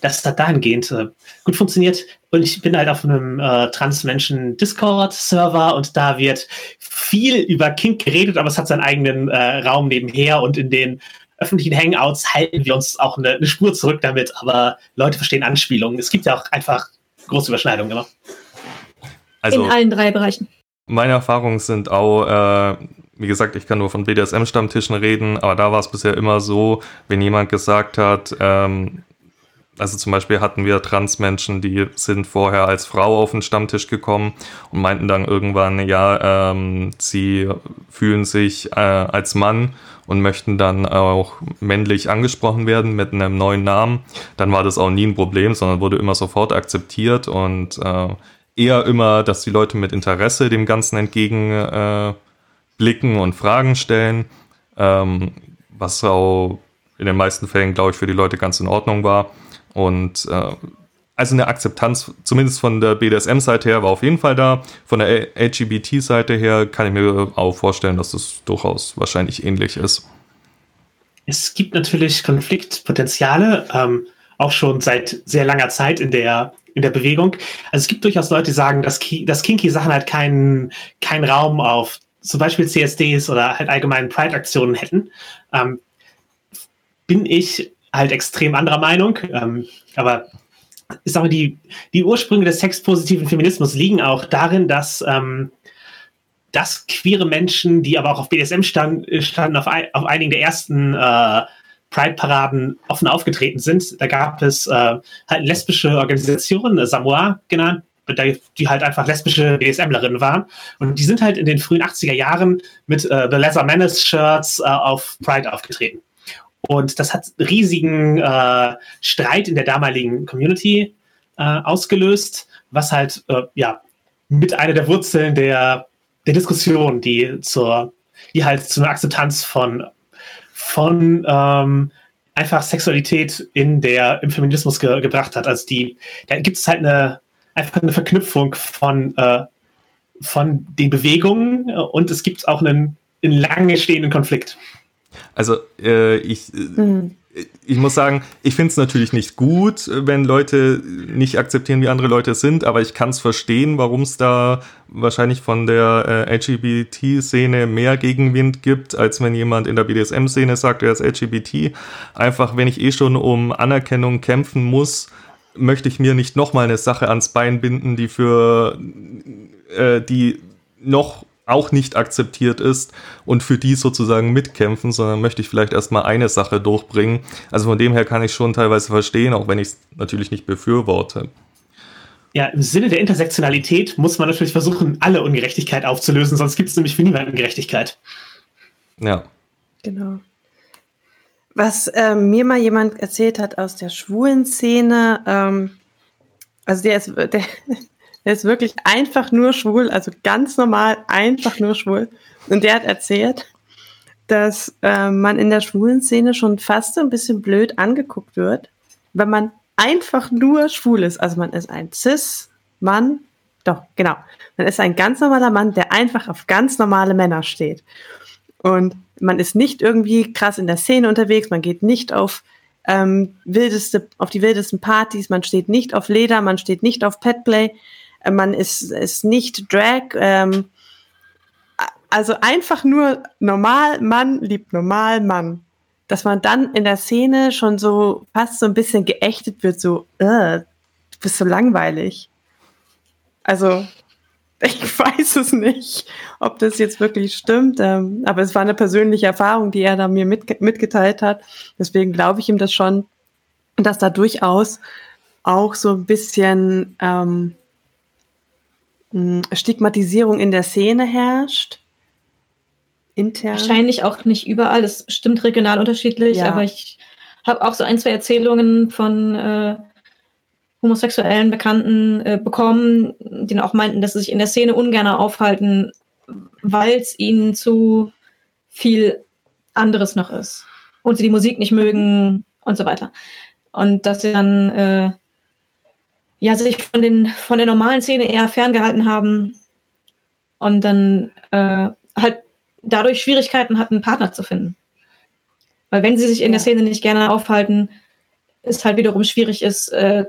das hat dahingehend äh, gut funktioniert. Und ich bin halt auf einem äh, Transmenschen-Discord-Server und da wird viel über Kink geredet, aber es hat seinen eigenen äh, Raum nebenher und in den öffentlichen Hangouts halten wir uns auch eine, eine, Spur zurück damit, aber Leute verstehen Anspielungen. Es gibt ja auch einfach große Überschneidungen immer. Also, in allen drei Bereichen. Meine Erfahrungen sind auch, äh, wie gesagt, ich kann nur von BDSM-Stammtischen reden, aber da war es bisher immer so, wenn jemand gesagt hat, ähm, also zum Beispiel hatten wir Transmenschen, die sind vorher als Frau auf den Stammtisch gekommen und meinten dann irgendwann, ja, ähm, sie fühlen sich äh, als Mann und möchten dann auch männlich angesprochen werden mit einem neuen Namen. Dann war das auch nie ein Problem, sondern wurde immer sofort akzeptiert und äh, eher immer, dass die Leute mit Interesse dem Ganzen entgegenblicken äh, und Fragen stellen, ähm, was auch in den meisten Fällen, glaube ich, für die Leute ganz in Ordnung war. Und äh, also eine Akzeptanz, zumindest von der BDSM-Seite her, war auf jeden Fall da. Von der LGBT-Seite her kann ich mir auch vorstellen, dass das durchaus wahrscheinlich ähnlich ist. Es gibt natürlich Konfliktpotenziale, ähm, auch schon seit sehr langer Zeit in der, in der Bewegung. Also es gibt durchaus Leute, die sagen, dass, dass Kinky-Sachen halt keinen kein Raum auf zum Beispiel CSDs oder halt allgemeinen Pride-Aktionen hätten. Ähm, bin ich halt extrem anderer Meinung. Ähm, aber ich sage die, die Ursprünge des sexpositiven Feminismus liegen auch darin, dass, ähm, dass queere Menschen, die aber auch auf BDSM stand, standen, auf, ein, auf einigen der ersten äh, Pride-Paraden offen aufgetreten sind. Da gab es äh, halt lesbische Organisationen, Samoa genannt, die halt einfach lesbische BDSMlerinnen waren. Und die sind halt in den frühen 80er Jahren mit äh, The Leather Menace Shirts äh, auf Pride aufgetreten. Und das hat riesigen äh, Streit in der damaligen Community äh, ausgelöst, was halt äh, ja mit einer der Wurzeln der, der Diskussion, die zur, die halt zu einer Akzeptanz von, von ähm, einfach Sexualität in der, im Feminismus ge gebracht hat. Also die, da gibt es halt eine einfach eine Verknüpfung von, äh, von den Bewegungen und es gibt auch einen, einen lange stehenden Konflikt. Also äh, ich, mhm. ich muss sagen, ich finde es natürlich nicht gut, wenn Leute nicht akzeptieren, wie andere Leute sind, aber ich kann es verstehen, warum es da wahrscheinlich von der äh, LGBT-Szene mehr Gegenwind gibt, als wenn jemand in der BDSM-Szene sagt, er ist LGBT. Einfach, wenn ich eh schon um Anerkennung kämpfen muss, möchte ich mir nicht nochmal eine Sache ans Bein binden, die für äh, die noch auch nicht akzeptiert ist und für die sozusagen mitkämpfen, sondern möchte ich vielleicht erstmal eine Sache durchbringen. Also von dem her kann ich schon teilweise verstehen, auch wenn ich es natürlich nicht befürworte. Ja, im Sinne der Intersektionalität muss man natürlich versuchen, alle Ungerechtigkeit aufzulösen, sonst gibt es nämlich für niemanden Gerechtigkeit. Ja. Genau. Was äh, mir mal jemand erzählt hat aus der schwulen Szene, ähm, also der ist, der, der ist wirklich einfach nur schwul, also ganz normal, einfach nur schwul. Und der hat erzählt, dass äh, man in der schwulen Szene schon fast so ein bisschen blöd angeguckt wird, wenn man einfach nur schwul ist. Also man ist ein Cis-Mann, doch, genau. Man ist ein ganz normaler Mann, der einfach auf ganz normale Männer steht. Und man ist nicht irgendwie krass in der Szene unterwegs, man geht nicht auf ähm, wildeste, auf die wildesten Partys, man steht nicht auf Leder, man steht nicht auf Petplay, man ist, ist nicht Drag, ähm, also einfach nur normal Mann liebt normal Mann. Dass man dann in der Szene schon so fast so ein bisschen geächtet wird, so, äh, du bist so langweilig. Also, ich weiß es nicht, ob das jetzt wirklich stimmt, ähm, aber es war eine persönliche Erfahrung, die er da mir mit, mitgeteilt hat. Deswegen glaube ich ihm das schon, dass da durchaus auch so ein bisschen ähm, Stigmatisierung in der Szene herrscht. Intern. Wahrscheinlich auch nicht überall, das ist bestimmt regional unterschiedlich, ja. aber ich habe auch so ein, zwei Erzählungen von äh, homosexuellen Bekannten äh, bekommen, die auch meinten, dass sie sich in der Szene ungern aufhalten, weil es ihnen zu viel anderes noch ist und sie die Musik nicht mögen und so weiter. Und dass sie dann äh, ja, sich von, den, von der normalen Szene eher ferngehalten haben und dann äh, halt dadurch Schwierigkeiten hatten, einen Partner zu finden. Weil wenn sie sich in der Szene nicht gerne aufhalten, ist halt wiederum schwierig ist, äh,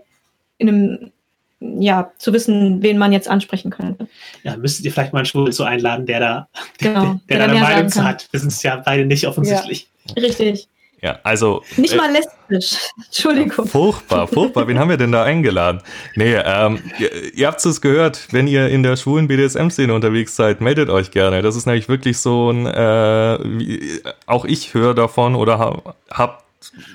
in einem ja, zu wissen, wen man jetzt ansprechen könnte. Ja, müsstet ihr vielleicht mal einen Schwul so einladen, der da, genau, der, der, der da eine Meinung zu hat. Wir sind es ja beide nicht offensichtlich. Ja, richtig. Ja, also. Nicht äh, mal lesbisch. Entschuldigung. Furchtbar, furchtbar. Wen haben wir denn da eingeladen? Nee, ähm, ihr, ihr habt es gehört, wenn ihr in der schwulen BDSM-Szene unterwegs seid, meldet euch gerne. Das ist nämlich wirklich so ein, äh, wie, auch ich höre davon oder hab, hab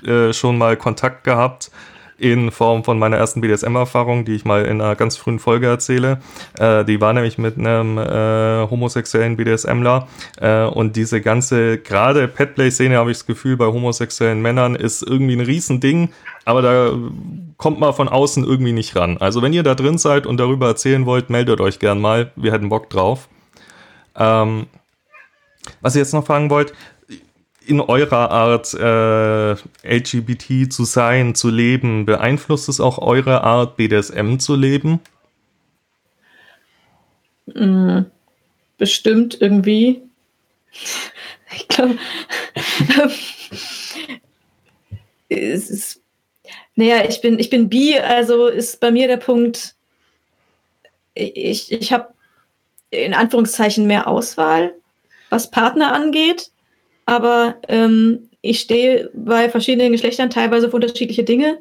äh, schon mal Kontakt gehabt in Form von meiner ersten BDSM-Erfahrung, die ich mal in einer ganz frühen Folge erzähle. Äh, die war nämlich mit einem äh, homosexuellen BDSMler äh, und diese ganze, gerade Petplay-Szene habe ich das Gefühl, bei homosexuellen Männern ist irgendwie ein Riesending, aber da kommt man von außen irgendwie nicht ran. Also wenn ihr da drin seid und darüber erzählen wollt, meldet euch gern mal. Wir hätten Bock drauf. Ähm, was ich jetzt noch fragen wollt, in eurer Art äh, LGBT zu sein, zu leben, beeinflusst es auch eure Art BDSM zu leben? Mm, bestimmt irgendwie. Ich glaube, es ist, naja, ich bin, ich bin bi, also ist bei mir der Punkt, ich, ich habe in Anführungszeichen mehr Auswahl, was Partner angeht aber ähm, ich stehe bei verschiedenen Geschlechtern teilweise auf unterschiedliche Dinge,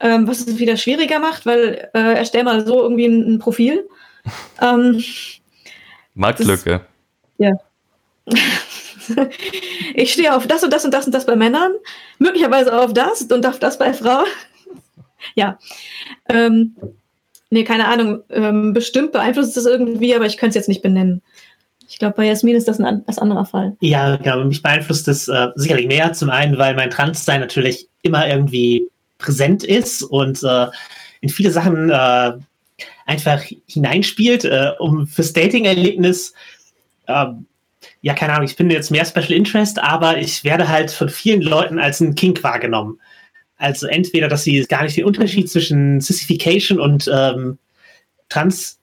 ähm, was es wieder schwieriger macht, weil äh, erstell mal so irgendwie ein, ein Profil. Ähm, Marktlücke. Ja. ich stehe auf das und das und das und das bei Männern, möglicherweise auf das und auf das bei Frauen. ja. Ähm, nee, keine Ahnung. Ähm, bestimmt beeinflusst es irgendwie, aber ich könnte es jetzt nicht benennen. Ich glaube, bei Jasmin ist das ein etwas anderer Fall. Ja, genau. Mich beeinflusst das äh, sicherlich mehr. Zum einen, weil mein Transsein natürlich immer irgendwie präsent ist und äh, in viele Sachen äh, einfach hineinspielt, äh, um fürs Dating-Erlebnis. Ähm, ja, keine Ahnung, ich bin jetzt mehr Special Interest, aber ich werde halt von vielen Leuten als ein Kink wahrgenommen. Also entweder, dass sie gar nicht den Unterschied zwischen Sissification und ähm, Trans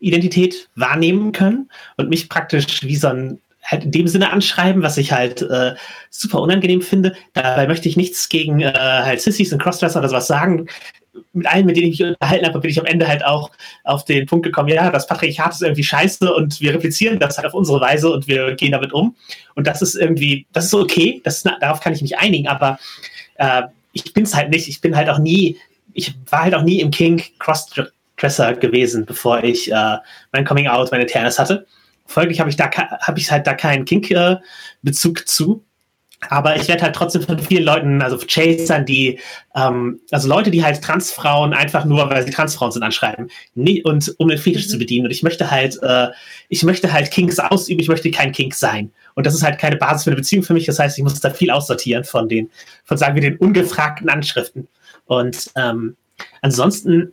Identität wahrnehmen können und mich praktisch wie so ein halt in dem Sinne anschreiben, was ich halt äh, super unangenehm finde. Dabei möchte ich nichts gegen äh, halt Sissies und Crossdresser oder sowas sagen. Mit allen, mit denen ich mich unterhalten habe, bin ich am Ende halt auch auf den Punkt gekommen, ja, das Patriarchat ist irgendwie scheiße und wir replizieren das halt auf unsere Weise und wir gehen damit um. Und das ist irgendwie, das ist okay, das ist, darauf kann ich mich einigen, aber äh, ich bin es halt nicht. Ich bin halt auch nie, ich war halt auch nie im King Cross Dresser gewesen, bevor ich äh, mein Coming Out, meine Internes hatte. Folglich habe ich da habe ich halt da keinen Kink-Bezug äh, zu. Aber ich werde halt trotzdem von vielen Leuten, also Chasern, die, ähm, also Leute, die halt Transfrauen einfach nur, weil sie Transfrauen sind, anschreiben. Nie, und um den Fetisch mhm. zu bedienen. Und ich möchte halt, äh, ich möchte halt Kinks ausüben, ich möchte kein Kink sein. Und das ist halt keine Basis für eine Beziehung für mich. Das heißt, ich muss da viel aussortieren von den, von sagen wir, den ungefragten Anschriften. Und ähm, ansonsten,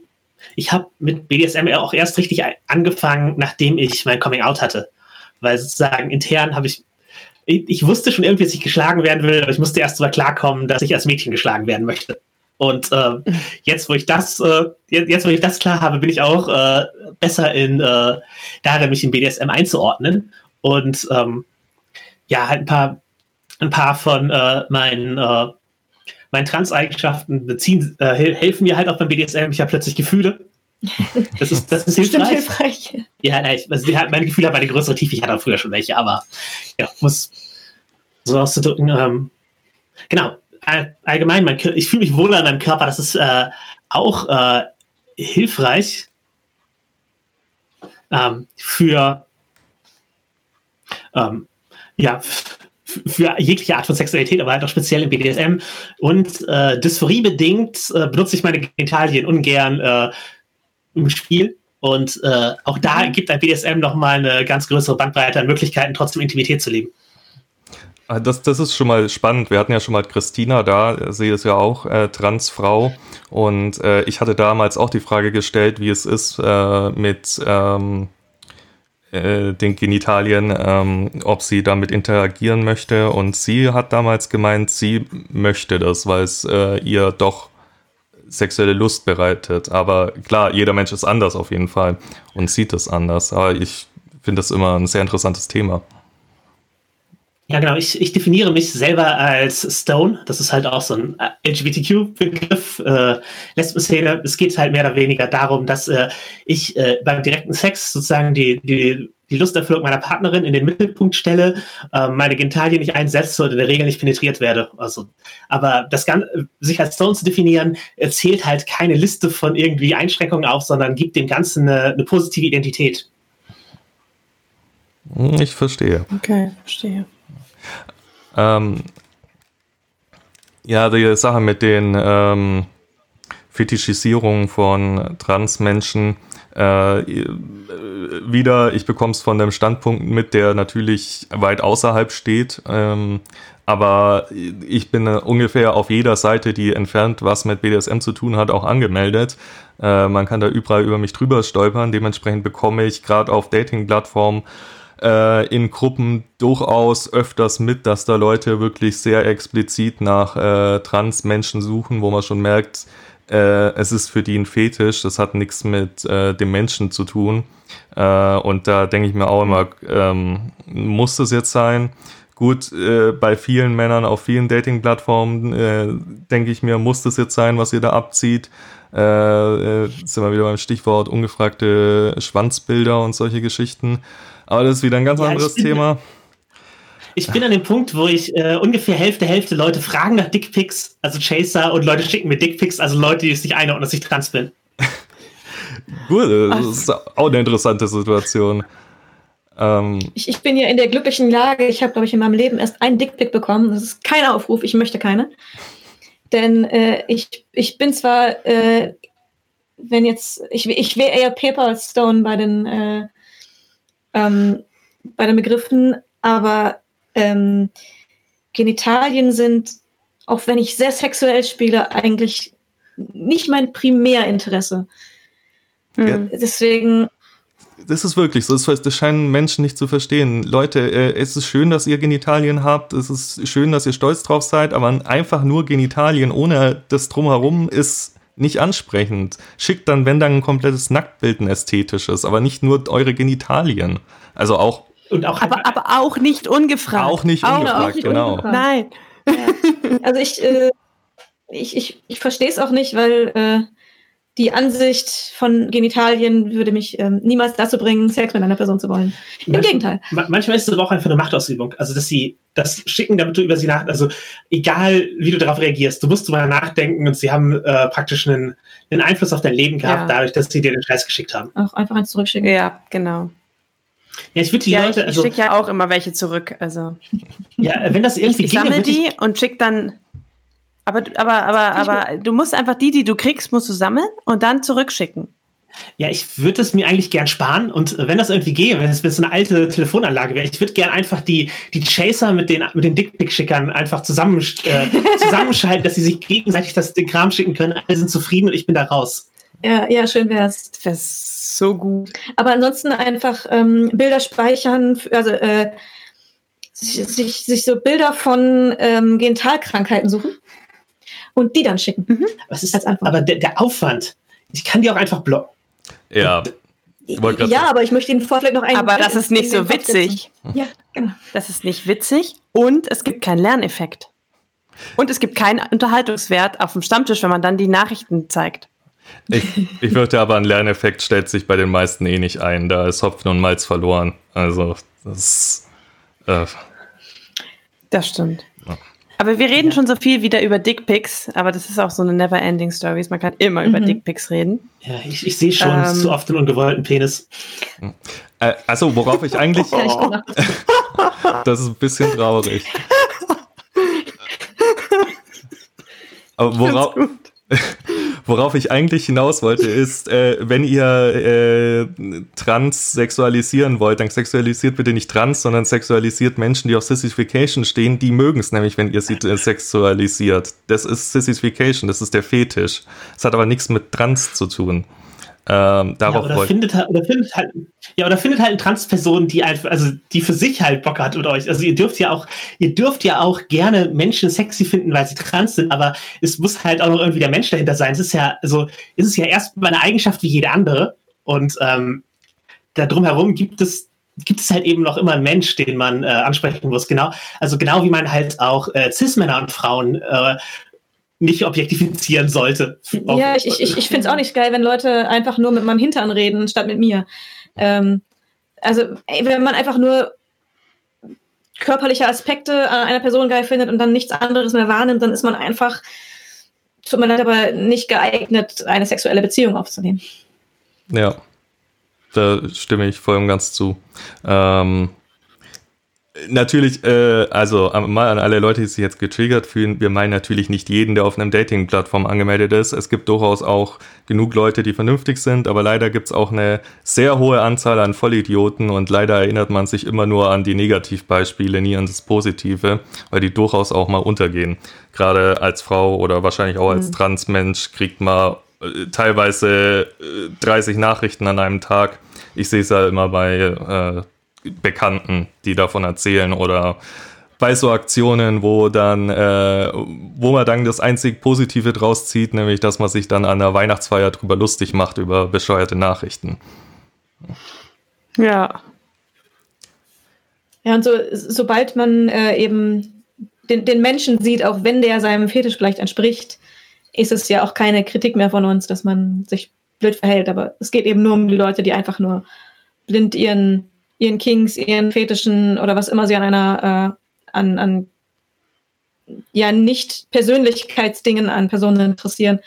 ich habe mit BDSM auch erst richtig angefangen, nachdem ich mein Coming Out hatte. Weil sozusagen intern habe ich ich, ich, wusste schon irgendwie, dass ich geschlagen werden will, aber ich musste erst mal klarkommen, dass ich als Mädchen geschlagen werden möchte. Und äh, jetzt, wo ich das, äh, jetzt, wo ich das klar habe, bin ich auch äh, besser in äh, darin, mich in BDSM einzuordnen. Und ähm, ja, halt ein paar, ein paar von äh, meinen, meinen Trans-Eigenschaften beziehen, äh, helfen mir halt auch beim BDSM. Ich habe plötzlich Gefühle. Das ist, das ist hilfreich. hilfreich. Ja, nein, also meine Gefühle haben eine größere Tiefe. Ich hatte auch früher schon welche, aber ja, muss so auszudrücken. Ähm, genau, allgemein, mein, ich fühle mich wohler in meinem Körper. Das ist äh, auch äh, hilfreich ähm, für ähm, ja, für jegliche Art von Sexualität, aber halt auch speziell im BDSM. Und äh, dysphoriebedingt äh, benutze ich meine Genitalien ungern äh, im Spiel. Und äh, auch da mhm. gibt ein BDSM nochmal eine ganz größere Bandbreite an Möglichkeiten, trotzdem Intimität zu leben. Ah, das, das ist schon mal spannend. Wir hatten ja schon mal Christina da, sie ist ja auch äh, Transfrau. Und äh, ich hatte damals auch die Frage gestellt, wie es ist äh, mit ähm, äh, den Genitalien, ähm, ob sie damit interagieren möchte. Und sie hat damals gemeint, sie möchte das, weil es äh, ihr doch sexuelle Lust bereitet. Aber klar, jeder Mensch ist anders auf jeden Fall und sieht es anders. Aber ich finde das immer ein sehr interessantes Thema. Ja, genau. Ich, ich definiere mich selber als Stone. Das ist halt auch so ein LGBTQ-Begriff, äh, Lesben-Szene. Es geht halt mehr oder weniger darum, dass äh, ich äh, beim direkten Sex sozusagen die, die die Lusterfüllung meiner Partnerin in den Mittelpunkt stelle, äh, meine Genitalien nicht einsetze und in der Regel nicht penetriert werde. Also, aber das Ganze, sich als Stone zu definieren, zählt halt keine Liste von irgendwie Einschränkungen auf, sondern gibt dem Ganzen eine, eine positive Identität. Hm, ich verstehe. Okay, verstehe. Ähm, ja, die Sache mit den ähm, Fetischisierungen von Transmenschen äh, wieder, ich bekomme es von dem Standpunkt mit, der natürlich weit außerhalb steht. Ähm, aber ich bin ungefähr auf jeder Seite, die entfernt was mit BDSM zu tun hat, auch angemeldet. Äh, man kann da überall über mich drüber stolpern. Dementsprechend bekomme ich gerade auf Dating-Plattformen äh, in Gruppen durchaus öfters mit, dass da Leute wirklich sehr explizit nach äh, Trans-Menschen suchen, wo man schon merkt, äh, es ist für die ein Fetisch, das hat nichts mit äh, dem Menschen zu tun. Äh, und da denke ich mir auch immer, ähm, muss das jetzt sein? Gut, äh, bei vielen Männern auf vielen Dating-Plattformen äh, denke ich mir, muss das jetzt sein, was ihr da abzieht? Äh, sind wir wieder beim Stichwort ungefragte Schwanzbilder und solche Geschichten. Aber das ist wieder ein ganz ja, anderes Thema. Ich bin an dem Punkt, wo ich äh, ungefähr Hälfte, Hälfte Leute fragen nach Dickpics, also Chaser, und Leute schicken mir Dickpics, also Leute, die es nicht einordnen, dass ich trans bin. Gut, das ist auch eine interessante Situation. Ähm, ich, ich, bin ja in der glücklichen Lage, ich habe, glaube ich, in meinem Leben erst einen Dickpick bekommen. Das ist kein Aufruf, ich möchte keine. Denn äh, ich, ich bin zwar, äh, wenn jetzt, ich, ich wäre eher Paper Stone bei den, äh, ähm, bei den Begriffen, aber ähm, Genitalien sind, auch wenn ich sehr sexuell spiele, eigentlich nicht mein Primärinteresse. Ja. Deswegen. Das ist wirklich so. Das, das scheinen Menschen nicht zu verstehen. Leute, äh, es ist schön, dass ihr Genitalien habt. Es ist schön, dass ihr stolz drauf seid. Aber einfach nur Genitalien ohne das Drumherum ist nicht ansprechend. Schickt dann, wenn dann ein komplettes Nacktbild ein ästhetisches, aber nicht nur eure Genitalien. Also auch und auch aber, aber auch nicht ungefragt. Auch nicht auch ungefragt, auch nicht genau. Ungefragt. Nein. Ja. Also ich, äh, ich, ich, ich verstehe es auch nicht, weil äh, die Ansicht von Genitalien würde mich ähm, niemals dazu bringen, Sex mit einer Person zu wollen. Im Manch- Gegenteil. Ma- Manchmal ist es aber auch einfach eine Machtausübung. Also, dass sie das schicken, damit du über sie nach, also egal wie du darauf reagierst, du musst drüber nachdenken und sie haben äh, praktisch einen, einen Einfluss auf dein Leben gehabt, Ja. dadurch, dass sie dir den Scheiß geschickt haben. Auch einfach eins zurückschicken. Ja, genau. Ja, ich würde die Ja, ich, Leute, ich also, schicke ja auch immer welche zurück. Also ja, wenn das ich, irgendwie ich ginge, sammle ich- die und schick dann. Aber, aber, aber, aber du musst einfach die, die du kriegst, musst du sammeln und dann zurückschicken. Ja, ich würde es mir eigentlich gern sparen und äh, wenn das irgendwie gehe, wenn es so eine alte Telefonanlage wäre, ich würde gern einfach die, die Chaser mit den, mit den Dickpick-Schickern einfach zusammen, äh, zusammenschalten, dass sie sich gegenseitig das, den Kram schicken können. Alle sind zufrieden und ich bin da raus. Ja, ja, schön wär's. Das wäre so gut. Aber ansonsten einfach ähm, Bilder speichern, also äh, sich, sich, sich so Bilder von ähm, Genitalkrankheiten suchen und die dann schicken. Was ist, Als Antwort. aber der, der Aufwand, ich kann die auch einfach blocken. Ja, Ja, aber ich möchte Ihnen vorschlagen noch einen. Aber das ist nicht so den witzig. Ja, genau. Das ist nicht witzig und es gibt keinen Lerneffekt. Und es gibt keinen Unterhaltungswert auf dem Stammtisch, wenn man dann die Nachrichten zeigt. ich, ich würde aber ein Lerneffekt stellt sich bei den meisten eh nicht ein. Da ist Hopfen und Malz verloren. Also, das äh, Das stimmt. Ja. Aber wir reden schon so viel wieder über Dickpics, aber das ist auch so eine never-ending Story. Man kann immer über Mhm. Dickpics reden. Ja, ich, ich sehe schon Ähm. zu oft den ungewollten Penis. äh, also, worauf ich eigentlich, nachvollziehen. das ist ein bisschen traurig. Aber worauf, worauf ich eigentlich hinaus wollte, ist, äh, wenn ihr äh, trans sexualisieren wollt, dann sexualisiert bitte nicht trans, sondern sexualisiert Menschen, die auf Sissification stehen. Die mögen es nämlich, wenn ihr sie sexualisiert. Das ist Sissification, das ist der Fetisch. Das hat aber nichts mit trans zu tun. Ähm, Ja, darauf oder, wollte findet, halt- oder findet halt, ja, oder findet halt eine Transperson, die einfach, also die für sich halt Bock hat mit euch. Also ihr dürft ja auch, ihr dürft ja auch gerne Menschen sexy finden, weil sie trans sind, aber es muss halt auch noch irgendwie der Mensch dahinter sein. Es ist ja, also es ist ja erstmal eine Eigenschaft wie jede andere. Und ähm, da drumherum gibt es gibt es halt eben noch immer einen Mensch, den man äh, ansprechen muss. Genau, also genau wie man halt auch äh, Cis-Männer und Frauen äh, nicht objektifizieren sollte. Ja, ich, ich, ich, ich finde es auch nicht geil, wenn Leute einfach nur mit meinem Hintern reden, statt mit mir. Ähm, also, ey, wenn man einfach nur körperliche Aspekte an einer Person geil findet und dann nichts anderes mehr wahrnimmt, dann ist man einfach, tut mir leid, aber nicht geeignet, eine sexuelle Beziehung aufzunehmen. Ja, da stimme ich voll und ganz zu. Ähm, natürlich, äh, also am- mal an alle Leute, die sich jetzt getriggert fühlen, wir meinen natürlich nicht jeden, der auf einem Dating-Plattform angemeldet ist. Es gibt durchaus auch genug Leute, die vernünftig sind, aber leider gibt es auch eine sehr hohe Anzahl an Vollidioten und leider erinnert man sich immer nur an die Negativbeispiele, nie an das Positive, weil die durchaus auch mal untergehen. Gerade als Frau oder wahrscheinlich auch als Transmensch kriegt man äh, teilweise äh, 30 Nachrichten an einem Tag. Ich sehe es ja immer bei äh, Bekannten, die davon erzählen oder bei so Aktionen, wo dann, äh, wo man dann das einzig Positive draus zieht, nämlich dass man sich dann an der Weihnachtsfeier drüber lustig macht über bescheuerte Nachrichten. Ja. Ja, und so, sobald man äh, eben den, den Menschen sieht, auch wenn der seinem Fetisch vielleicht entspricht, ist es ja auch keine Kritik mehr von uns, dass man sich blöd verhält. Aber es geht eben nur um die Leute, die einfach nur blind ihren, ihren Kings, ihren Fetischen oder was immer sie an einer, äh, an, an ja nicht Persönlichkeitsdingen an Personen interessieren,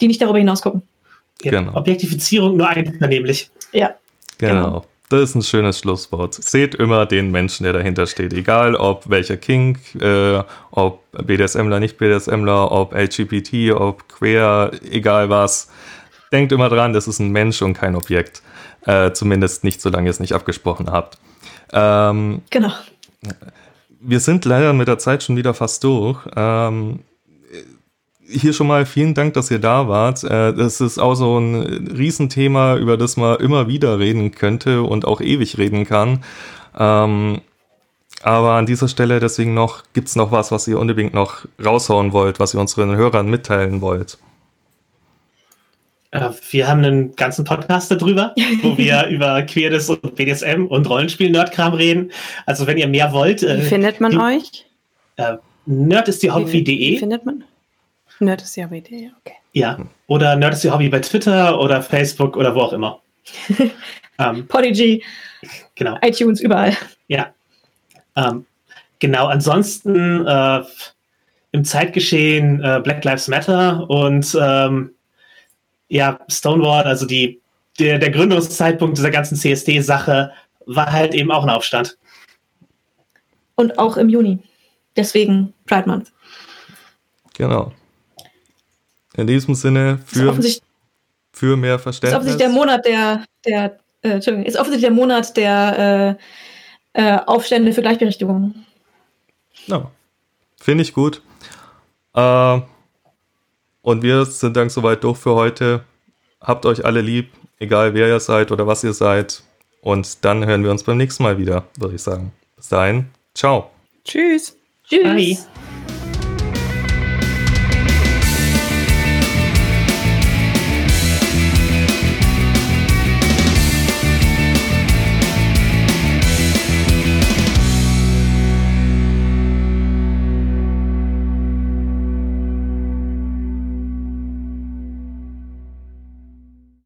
die nicht darüber hinaus gucken. Ja, Genau. Objektifizierung nur einvernehmlich. Ja. Genau. Genau. Das ist ein schönes Schlusswort. Seht immer den Menschen, der dahinter steht. Egal, ob welcher King, äh, ob BDSMler, nicht BDSMler, ob LGBT, ob queer, egal was. Denkt immer dran, das ist ein Mensch und kein Objekt. Äh, zumindest nicht, solange ihr es nicht abgesprochen habt. Ähm, Genau. wir sind leider mit der Zeit schon wieder fast durch. Ähm, hier schon mal vielen Dank, dass ihr da wart. Äh, das ist auch so ein Riesenthema, über das man immer wieder reden könnte und auch ewig reden kann. Ähm, aber an dieser Stelle deswegen noch, gibt's noch was, was ihr unbedingt noch raushauen wollt, was ihr unseren Hörern mitteilen wollt? Äh, Wir haben einen ganzen Podcast darüber, wo wir über Queerness und BDSM und Rollenspiel-Nerdkram reden. Also wenn ihr mehr wollt, Wie äh, findet man die- euch? Nerd ist die Wie, wie findet man? Nerd ist die Hobby, okay. Ja, oder Nerd ist die Hobby bei Twitter oder Facebook oder wo auch immer. ähm, Podigy, genau. iTunes, überall. Ja. Ähm, genau, ansonsten äh, im Zeitgeschehen äh, Black Lives Matter und ähm, ja, Stonewall, also die, der, der Gründungszeitpunkt dieser ganzen CSD-Sache war halt eben auch ein Aufstand. Und auch im Juni. Deswegen Pride Month. Genau. In diesem Sinne für, für mehr Verständnis. Ist offensichtlich der Monat der, der äh, Entschuldigung, ist offensichtlich der Monat der äh, äh, Aufstände für Gleichberechtigung. Ja, finde ich gut. Äh, und wir sind dann soweit durch für heute. Habt euch alle lieb, egal wer ihr seid oder was ihr seid. Und dann hören wir uns beim nächsten Mal wieder, würde ich sagen. Bis dahin, ciao. Tschüss. Tschüss. Bye.